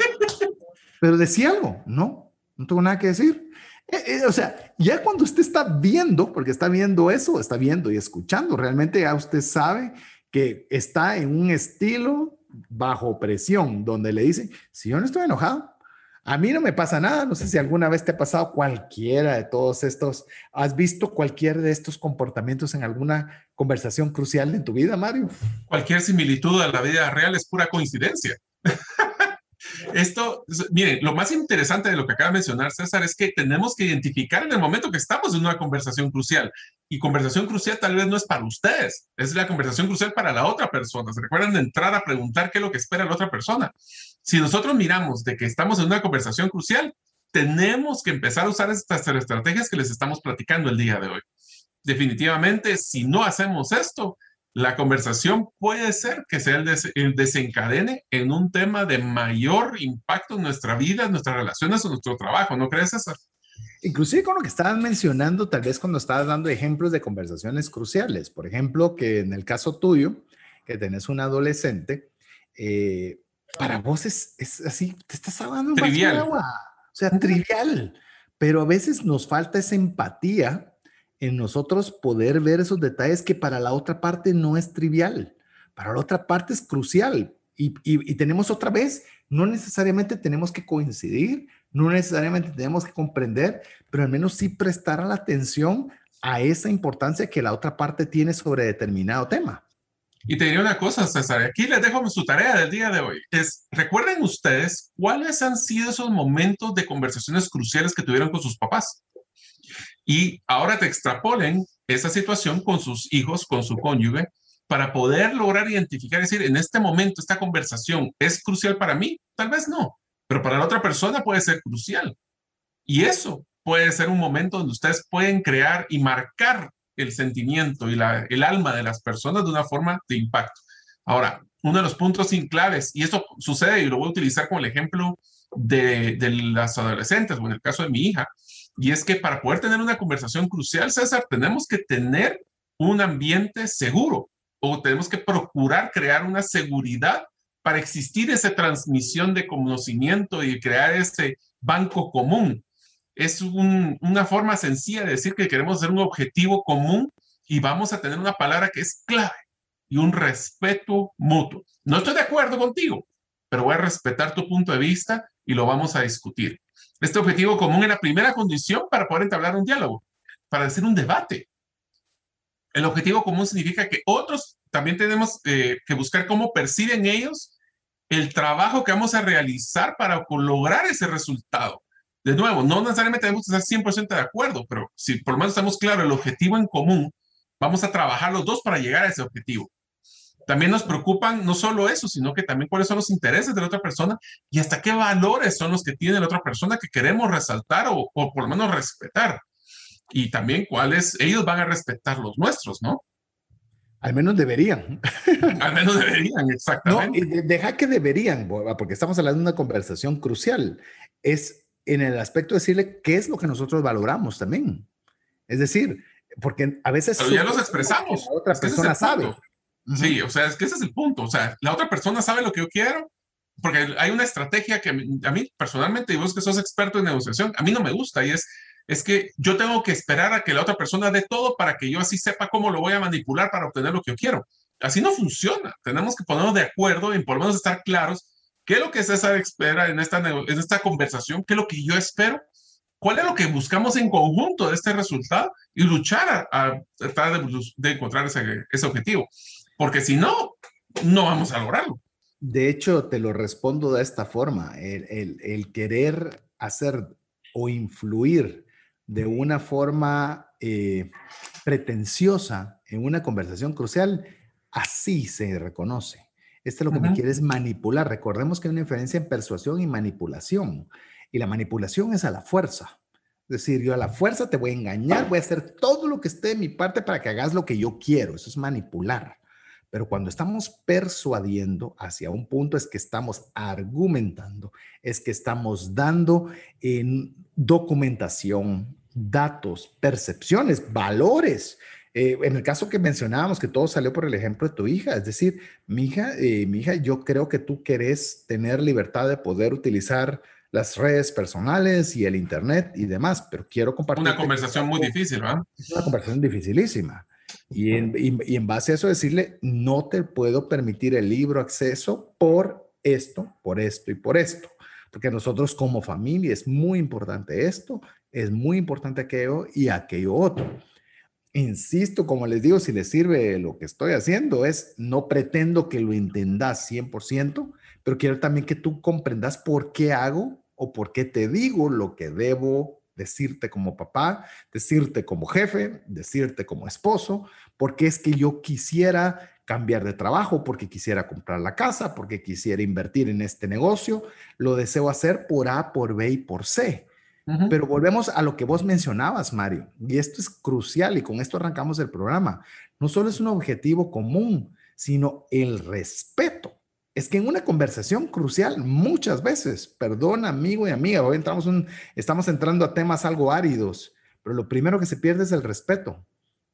Pero decía algo, no, no tengo nada que decir. Eh, eh, o sea, ya cuando usted está viendo, porque está viendo eso, está viendo y escuchando, realmente ya usted sabe que está en un estilo bajo presión, donde le dicen, si yo no estoy enojado, a mí no me pasa nada, no sé si alguna vez te ha pasado cualquiera de todos estos, has visto cualquier de estos comportamientos en alguna conversación crucial en tu vida, Mario. Cualquier similitud a la vida real es pura coincidencia. Esto, miren, lo más interesante de lo que acaba de mencionar César es que tenemos que identificar en el momento que estamos en una conversación crucial. Y conversación crucial tal vez no es para ustedes, es la conversación crucial para la otra persona. ¿Se recuerdan de entrar a preguntar qué es lo que espera la otra persona? Si nosotros miramos de que estamos en una conversación crucial, tenemos que empezar a usar estas estrategias que les estamos platicando el día de hoy. Definitivamente, si no hacemos esto, la conversación puede ser que sea el, desencadene en un tema de mayor impacto en nuestra vida, en nuestras relaciones o nuestro trabajo, ¿no crees, César? Inclusive con lo que estabas mencionando, tal vez cuando estabas dando ejemplos de conversaciones cruciales, por ejemplo, que en el caso tuyo, que tenés un adolescente, eh, para vos es, así, te estás hablando trivial. de agua, o sea, trivial, pero a veces nos falta esa empatía en nosotros poder ver esos detalles que para la otra parte no es trivial, para la otra parte es crucial. Y, tenemos otra vez, no necesariamente tenemos que coincidir, no necesariamente tenemos que comprender, pero al menos sí prestar la atención a esa importancia que la otra parte tiene sobre determinado tema. Y te diría una cosa, César, aquí les dejo su tarea del día de hoy. Es, recuerden ustedes cuáles han sido esos momentos de conversaciones cruciales que tuvieron con sus papás y ahora te extrapolen esa situación con sus hijos, con su cónyuge, para poder lograr identificar, decir, en este momento esta conversación es crucial para mí, tal vez no, pero para la otra persona puede ser crucial. Y eso puede ser un momento donde ustedes pueden crear y marcar el sentimiento y la, el alma de las personas de una forma de impacto. Ahora, uno de los puntos claves, y esto sucede y lo voy a utilizar como el ejemplo de, de las adolescentes, o en el caso de mi hija, y es que para poder tener una conversación crucial, César, tenemos que tener un ambiente seguro o tenemos que procurar crear una seguridad para existir esa transmisión de conocimiento y crear ese banco común. Es una forma sencilla de decir que queremos hacer un objetivo común y vamos a tener una palabra que es clave y un respeto mutuo. No estoy de acuerdo contigo, pero voy a respetar tu punto de vista y lo vamos a discutir. Este objetivo común es la primera condición para poder entablar un diálogo, para decir un debate. El objetivo común significa que otros también tenemos eh, que buscar cómo perciben ellos el trabajo que vamos a realizar para lograr ese resultado. De nuevo, no necesariamente tenemos que estar 100% de acuerdo, pero si por lo menos estamos claros el objetivo en común, vamos a trabajar los dos para llegar a ese objetivo. También nos preocupan no solo eso, sino que también cuáles son los intereses de la otra persona y hasta qué valores son los que tiene la otra persona que queremos resaltar o, o por lo menos respetar. Y también cuáles ellos van a respetar los nuestros, ¿no? Al menos deberían. Al menos deberían, exactamente. No, deja que deberían, porque estamos hablando de una conversación crucial. Es en el aspecto de decirle qué es lo que nosotros valoramos también. Es decir, porque a veces... Pero ya los expresamos. La otra persona sabe. Sí, o sea, es que ese es el punto. O sea, la otra persona sabe lo que yo quiero, porque hay una estrategia que a mí, personalmente, y vos que sos experto en negociación, a mí no me gusta y es es que yo tengo que esperar a que la otra persona dé todo para que yo así sepa cómo lo voy a manipular para obtener lo que yo quiero. Así no funciona. Tenemos que ponernos de acuerdo y por lo menos estar claros qué es lo que César espera en esta, en esta conversación, qué es lo que yo espero, cuál es lo que buscamos en conjunto de este resultado y luchar a, tratar de, encontrar ese, ese objetivo. Porque si no, no vamos a lograrlo. De hecho, te lo respondo de esta forma. El, el, el querer hacer o influir de una forma eh, pretenciosa en una conversación crucial, así se reconoce. Este es lo que me quiere es manipular. Recordemos que hay una diferencia en persuasión y manipulación. Y la manipulación es a la fuerza. Es decir, yo a la fuerza te voy a engañar, voy a hacer todo lo que esté de mi parte para que hagas lo que yo quiero. Eso es manipular. Pero cuando estamos persuadiendo hacia un punto es que estamos argumentando, es que estamos dando en documentación, datos, percepciones, valores. Eh, en el caso que mencionábamos, que todo salió por el ejemplo de tu hija, es decir, mi hija, eh, mi hija, yo creo que tú querés tener libertad de poder utilizar las redes personales y el internet y demás, pero quiero compartir. Una conversación muy difícil, ¿verdad? Es una conversación dificilísima. Y en, base a eso decirle, no te puedo permitir el libro acceso por esto, por esto y por esto porque nosotros como familia es muy importante esto, es muy importante aquello y aquello otro. Insisto, como les digo, si les sirve lo que estoy haciendo, es no pretendo que lo entendas 100%, pero quiero también que tú comprendas por qué hago o por qué te digo lo que debo decirte como papá, decirte como jefe, decirte como esposo, porque es que yo quisiera cambiar de trabajo, porque quisiera comprar la casa, porque quisiera invertir en este negocio. Lo deseo hacer por A, por B y por C. Pero volvemos a lo que vos mencionabas, Mario, y esto es crucial y con esto arrancamos el programa. No solo es un objetivo común, sino el respeto. Es que en una conversación crucial, muchas veces, perdón amigo y amiga, hoy entramos un, estamos entrando a temas algo áridos, pero lo primero que se pierde es el respeto.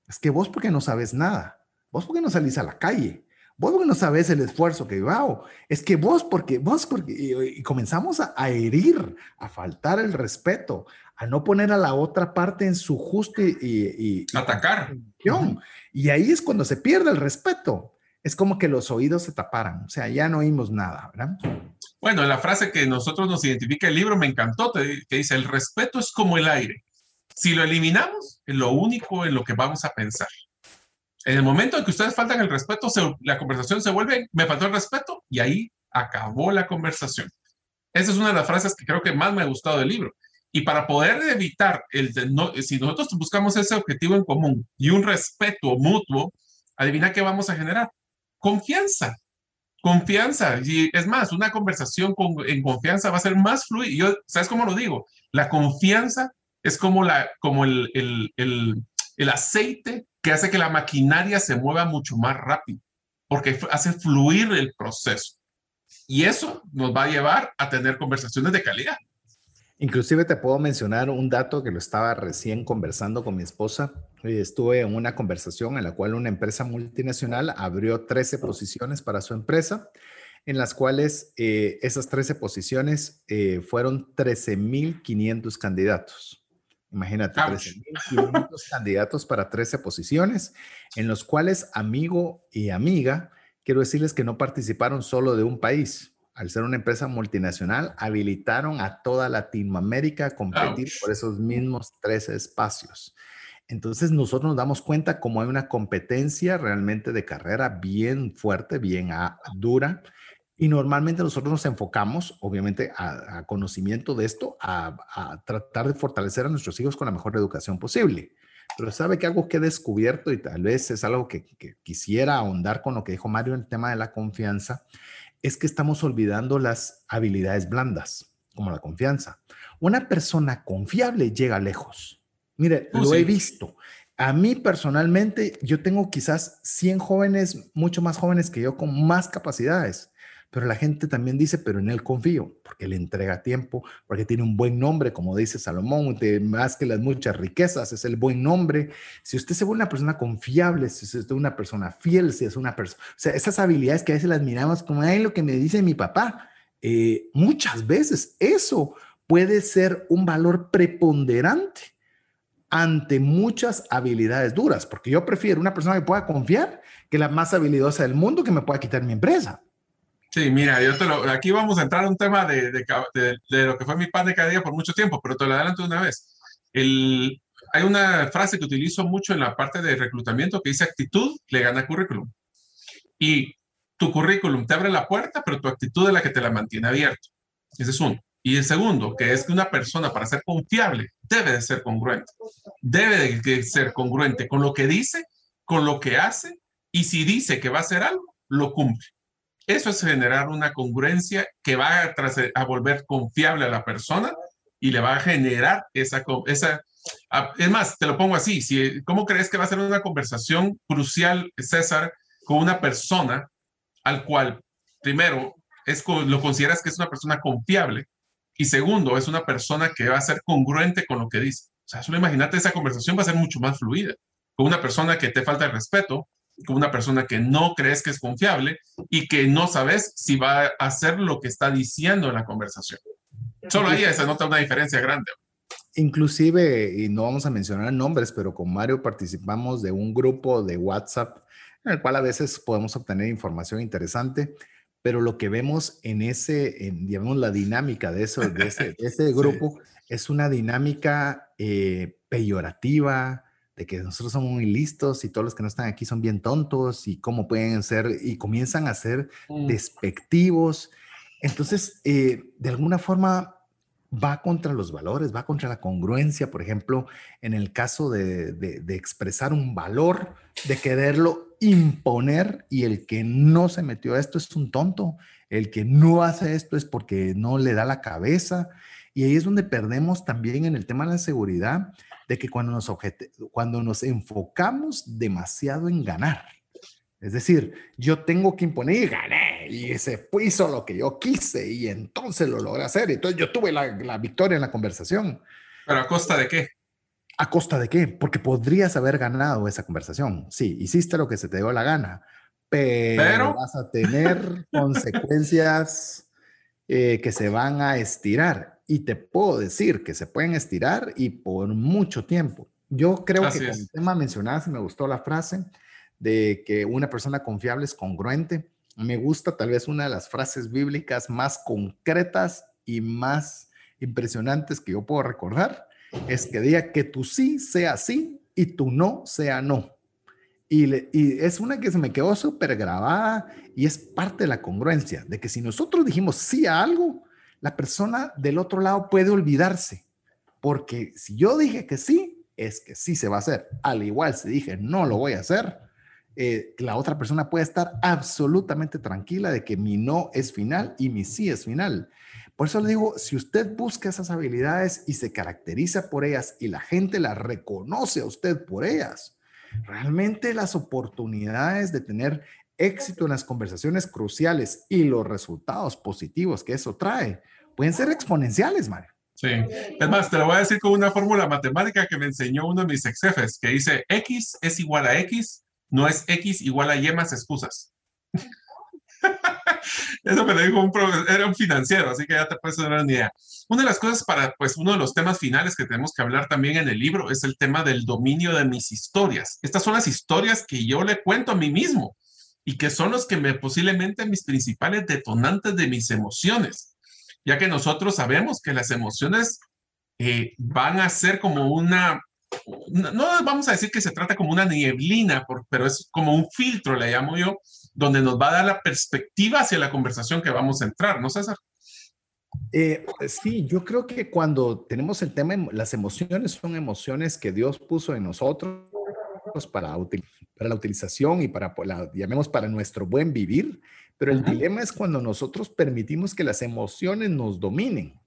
Es que vos porque no sabes nada Vos porque no salís a la calle. Vos porque no sabes el esfuerzo que hago. Es que vos porque, vos porque, y, comenzamos a, herir, a faltar el respeto, a no poner a la otra parte en su justo y... y Atacar. Y ahí es cuando se pierde el respeto. Es como que los oídos se taparan. O sea, ya no oímos nada, ¿verdad? Bueno, la frase que nosotros nos identifica el libro me encantó, que dice, el respeto es como el aire. Si lo eliminamos, es lo único en lo que vamos a pensar. En el momento en que ustedes faltan el respeto, la conversación se vuelve, me faltó el respeto y ahí acabó la conversación. Esa es una de las frases que creo que más me ha gustado del libro. Y para poder evitar, el si nosotros buscamos ese objetivo en común y un respeto mutuo, adivina qué vamos a generar. Confianza. Confianza. Y es más, una conversación con, en confianza va a ser más fluida. Yo, ¿sabes cómo lo digo? La confianza es como, la, como el, el, el, el aceite que hace que la maquinaria se mueva mucho más rápido, porque hace fluir el proceso. Y eso nos va a llevar a tener conversaciones de calidad. Inclusive te puedo mencionar un dato que lo estaba recién conversando con mi esposa. Estuve en una conversación en la cual una empresa multinacional abrió 13 posiciones para su empresa, en las cuales eh, esas 13 posiciones eh, fueron 13.500 candidatos. Imagínate, 13.500 candidatos para 13 posiciones, en los cuales amigo y amiga, quiero decirles que no participaron solo de un país. Al ser una empresa multinacional, habilitaron a toda Latinoamérica a competir por esos mismos 13 espacios. Entonces nosotros nos damos cuenta cómo hay una competencia realmente de carrera bien fuerte, bien dura Y normalmente nosotros nos enfocamos, obviamente, a, conocimiento de esto, a, tratar de fortalecer a nuestros hijos con la mejor educación posible. Pero sabe que algo que he descubierto y tal vez es algo que, que quisiera ahondar con lo que dijo Mario en el tema de la confianza, es que estamos olvidando las habilidades blandas, como la confianza. Una persona confiable llega lejos. Mire, oh, lo he visto. A mí personalmente, yo tengo quizás 100 jóvenes, mucho más jóvenes que yo, con más capacidades pero la gente también dice, pero en él confío, porque le entrega tiempo, porque tiene un buen nombre, como dice Salomón, más que las muchas riquezas, es el buen nombre. Si usted se vuelve una persona confiable, si usted es una persona fiel, si es una persona, o sea, esas habilidades que a veces las miramos como, ay, lo que me dice mi papá, eh, muchas veces eso puede ser un valor preponderante ante muchas habilidades duras, porque yo prefiero una persona que pueda confiar que la más habilidosa del mundo que me pueda quitar mi empresa. Sí, mira, yo te lo, aquí vamos a entrar a un tema de, de, de, lo que fue mi pan de cada día por mucho tiempo, pero te lo adelanto una vez. El, hay una frase que utilizo mucho en la parte de reclutamiento que dice actitud le gana currículum. Y tu currículum te abre la puerta, pero tu actitud es la que te la mantiene abierto. Ese es uno. Y el segundo, que es que una persona para ser confiable debe de ser congruente. Debe de ser congruente con lo que dice, con lo que hace, y si dice que va a hacer algo, lo cumple. Eso es generar una congruencia que va a, a volver confiable a la persona y le va a generar esa... esa es más, te lo pongo así, si, ¿cómo crees que va a ser una conversación crucial, César, con una persona al cual, primero, es, lo consideras que es una persona confiable y segundo, es una persona que va a ser congruente con lo que dice? O sea, solo imagínate, esa conversación va a ser mucho más fluida. Con una persona que te falta el respeto, con una persona que no crees que es confiable y que no sabes si va a hacer lo que está diciendo en la conversación. Solo ahí se nota una diferencia grande. Inclusive, y no vamos a mencionar nombres, pero con Mario participamos de un grupo de WhatsApp en el cual a veces podemos obtener información interesante, pero lo que vemos en ese, en, digamos, la dinámica de, eso, de ese, <laughs> grupo es una dinámica eh, peyorativa, de que nosotros somos muy listos y todos los que no están aquí son bien tontos y cómo pueden ser y comienzan a ser mm. despectivos. Entonces, eh, de alguna forma va contra los valores, va contra la congruencia, por ejemplo, en el caso de, de, expresar un valor, de quererlo imponer y el que no se metió a esto es un tonto, el que no hace esto es porque no le da la cabeza y ahí es donde perdemos también en el tema de la seguridad de que cuando nos, cuando nos enfocamos demasiado en ganar, es decir, yo tengo que imponer y gané, y ese hizo lo que yo quise, y entonces lo logré hacer, y entonces yo tuve la, la victoria en la conversación. ¿Pero a costa de qué? ¿A costa de qué? Porque podrías haber ganado esa conversación. Sí, hiciste lo que se te dio la gana, pero, vas a tener consecuencias eh, que se van a estirar y te puedo decir que se pueden estirar y por mucho tiempo. Yo creo que con el tema mencionado, me gustó la frase de que una persona confiable es congruente. Me gusta tal vez una de las frases bíblicas más concretas y más impresionantes que yo puedo recordar. Es que diga que tu sí sea sí y tu no sea no. Y, y, es una que se me quedó súper grabada y es parte de la congruencia, de que si nosotros dijimos sí a algo, la persona del otro lado puede olvidarse, porque si yo dije que sí, es que sí se va a hacer. Al igual si dije no lo voy a hacer, eh, la otra persona puede estar absolutamente tranquila de que mi no es final y mi sí es final. Por eso le digo, si usted busca esas habilidades y se caracteriza por ellas y la gente las reconoce a usted por ellas, realmente las oportunidades de tener éxito en las conversaciones cruciales y los resultados positivos que eso trae pueden ser exponenciales, Mario. Sí, es más, te lo voy a decir con una fórmula matemática que me enseñó uno de mis ex jefes, que dice X es igual a X, no es X igual a Y más excusas. <laughs> Eso me lo dijo un era un financiero, así que ya te puedes dar una idea. Una de las cosas para, pues, uno de los temas finales que tenemos que hablar también en el libro es el tema del dominio de mis historias. Estas son las historias que yo le cuento a mí mismo y que son los que me posiblemente mis principales detonantes de mis emociones, ya que nosotros sabemos que las emociones eh, van a ser como una, no, vamos a decir que se trata como una nieblina, pero es como un filtro, le llamo yo, donde nos va a dar la perspectiva hacia la conversación que vamos a entrar, ¿no, César? Eh, sí, yo creo que cuando tenemos el tema, las emociones son emociones que Dios puso en nosotros para, para la utilización y para, la, llamemos, para nuestro buen vivir, pero el dilema es cuando nosotros permitimos que las emociones nos dominen,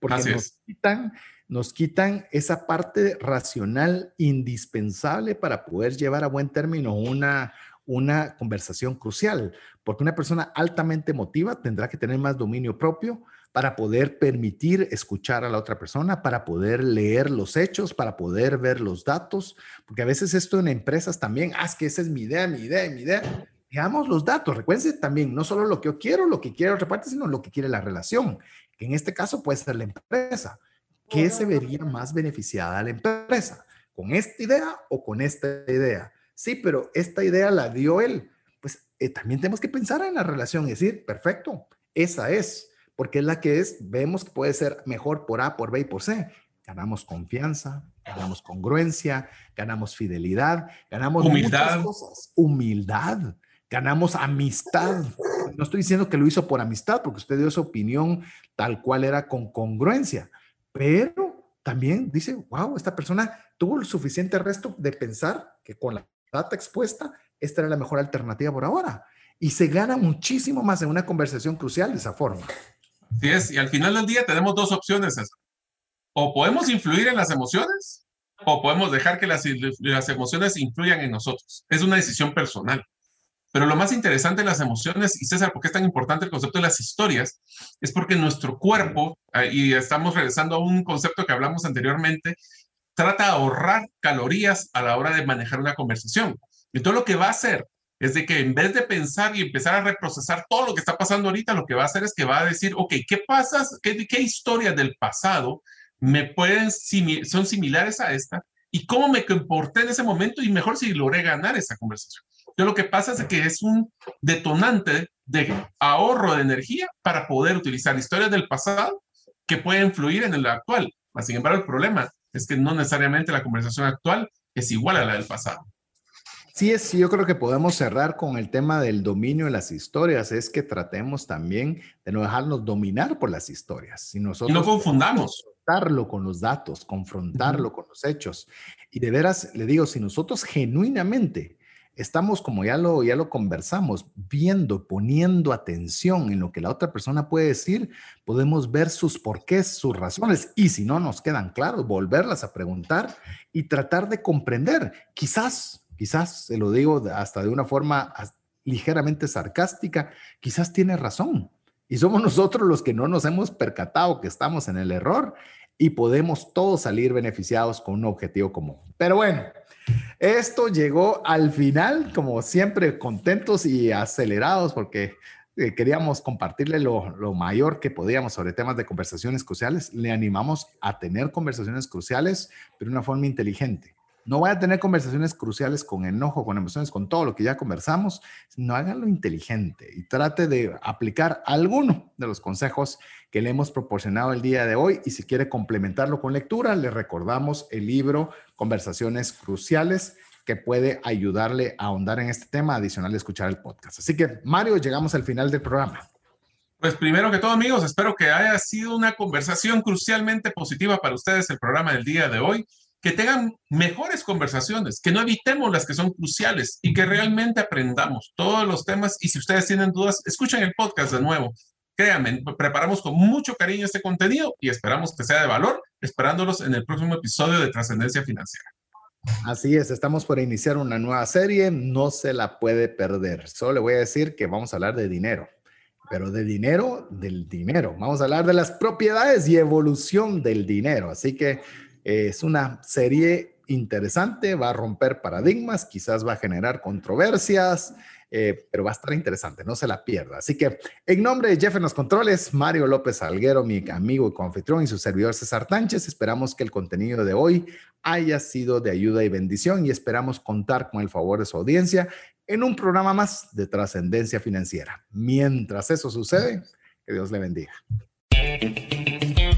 porque nos quitan, nos quitan esa parte racional indispensable para poder llevar a buen término una, una conversación crucial, porque una persona altamente emotiva tendrá que tener más dominio propio para poder permitir escuchar a la otra persona, para poder leer los hechos, para poder ver los datos, porque a veces esto en empresas también, ah, es que esa es mi idea, mi idea, mi idea. Veamos los datos, recuérdense también, no solo lo que yo quiero, lo que quiere otra parte, sino lo que quiere la relación, que en este caso puede ser la empresa. ¿Qué se vería más beneficiada a la empresa? ¿Con esta idea o con esta idea? Sí, pero esta idea la dio él. Pues eh, también tenemos que pensar en la relación y decir, perfecto, esa es porque es la que es, vemos que puede ser mejor por A, por B y por C. Ganamos confianza, ganamos congruencia, ganamos fidelidad, ganamos humildad. muchas cosas. Humildad, ganamos amistad. No estoy diciendo que lo hizo por amistad, porque usted dio su opinión tal cual era con congruencia, pero también dice, wow, esta persona tuvo el suficiente resto de pensar que con la data expuesta, esta era la mejor alternativa por ahora. Y se gana muchísimo más en una conversación crucial de esa forma. Y al final del día tenemos dos opciones. O podemos influir en las emociones o podemos dejar que las, las emociones influyan en nosotros. Es una decisión personal. Pero lo más interesante de las emociones, y César, ¿por qué es tan importante el concepto de las historias? Es porque nuestro cuerpo, y estamos regresando a un concepto que hablamos anteriormente, trata de ahorrar calorías a la hora de manejar una conversación. Y todo lo que va a hacer es de que en vez de pensar y empezar a reprocesar todo lo que está pasando ahorita, lo que va a hacer es que va a decir, ok, ¿qué pasa? ¿Qué, qué historias del pasado me pueden, son similares a esta? ¿Y cómo me comporté en ese momento? Y mejor si logré ganar esa conversación. Yo lo que pasa es que es un detonante de ahorro de energía para poder utilizar historias del pasado que pueden fluir en el actual. Sin embargo, el problema es que no necesariamente la conversación actual es igual a la del pasado. Sí, es, yo creo que podemos cerrar con el tema del dominio de las historias, es que tratemos también de no dejarnos dominar por las historias. Si nosotros y no confundamos. Confrontarlo con los datos, confrontarlo con los hechos. Y de veras, le digo, si nosotros genuinamente estamos, como ya lo, ya lo conversamos, viendo, poniendo atención en lo que la otra persona puede decir, podemos ver sus porqués, sus razones. Y si no nos quedan claros, volverlas a preguntar y tratar de comprender. Quizás quizás se lo digo hasta de una forma ligeramente sarcástica, quizás tiene razón. Y somos <laughs> nosotros los que no nos hemos percatado que estamos en el error y podemos todos salir beneficiados con un objetivo común. Pero bueno, esto llegó al final, como siempre, contentos y acelerados porque eh, queríamos compartirle lo, lo, mayor que podíamos sobre temas de conversaciones cruciales. Le animamos a tener conversaciones cruciales, pero de una forma inteligente. No vaya a tener conversaciones cruciales con enojo, con emociones, con todo lo que ya conversamos, sino hágalo inteligente y trate de aplicar alguno de los consejos que le hemos proporcionado el día de hoy. Y si quiere complementarlo con lectura, le recordamos el libro Conversaciones Cruciales que puede ayudarle a ahondar en este tema, adicional de escuchar el podcast. Así que, Mario, llegamos al final del programa. Pues primero que todo, amigos, espero que haya sido una conversación crucialmente positiva para ustedes el programa del día de hoy que tengan mejores conversaciones, que no evitemos las que son cruciales y que realmente aprendamos todos los temas. Y si ustedes tienen dudas, escuchen el podcast de nuevo. Créanme, preparamos con mucho cariño este contenido y esperamos que sea de valor, esperándolos en el próximo episodio de Trascendencia Financiera. Así es, estamos por iniciar una nueva serie, no se la puede perder. Solo le voy a decir que vamos a hablar de dinero, pero de dinero, del dinero. Vamos a hablar de las propiedades y evolución del dinero. Así que es una serie interesante, va a romper paradigmas, quizás va a generar controversias, eh, pero va a estar interesante, no se la pierda. Así que en nombre de Jeff en los controles, Mario López Alguero, mi amigo y confitrión y su servidor César Tánchez, esperamos que el contenido de hoy haya sido de ayuda y bendición y esperamos contar con el favor de su audiencia en un programa más de trascendencia financiera. Mientras eso sucede, que Dios le bendiga.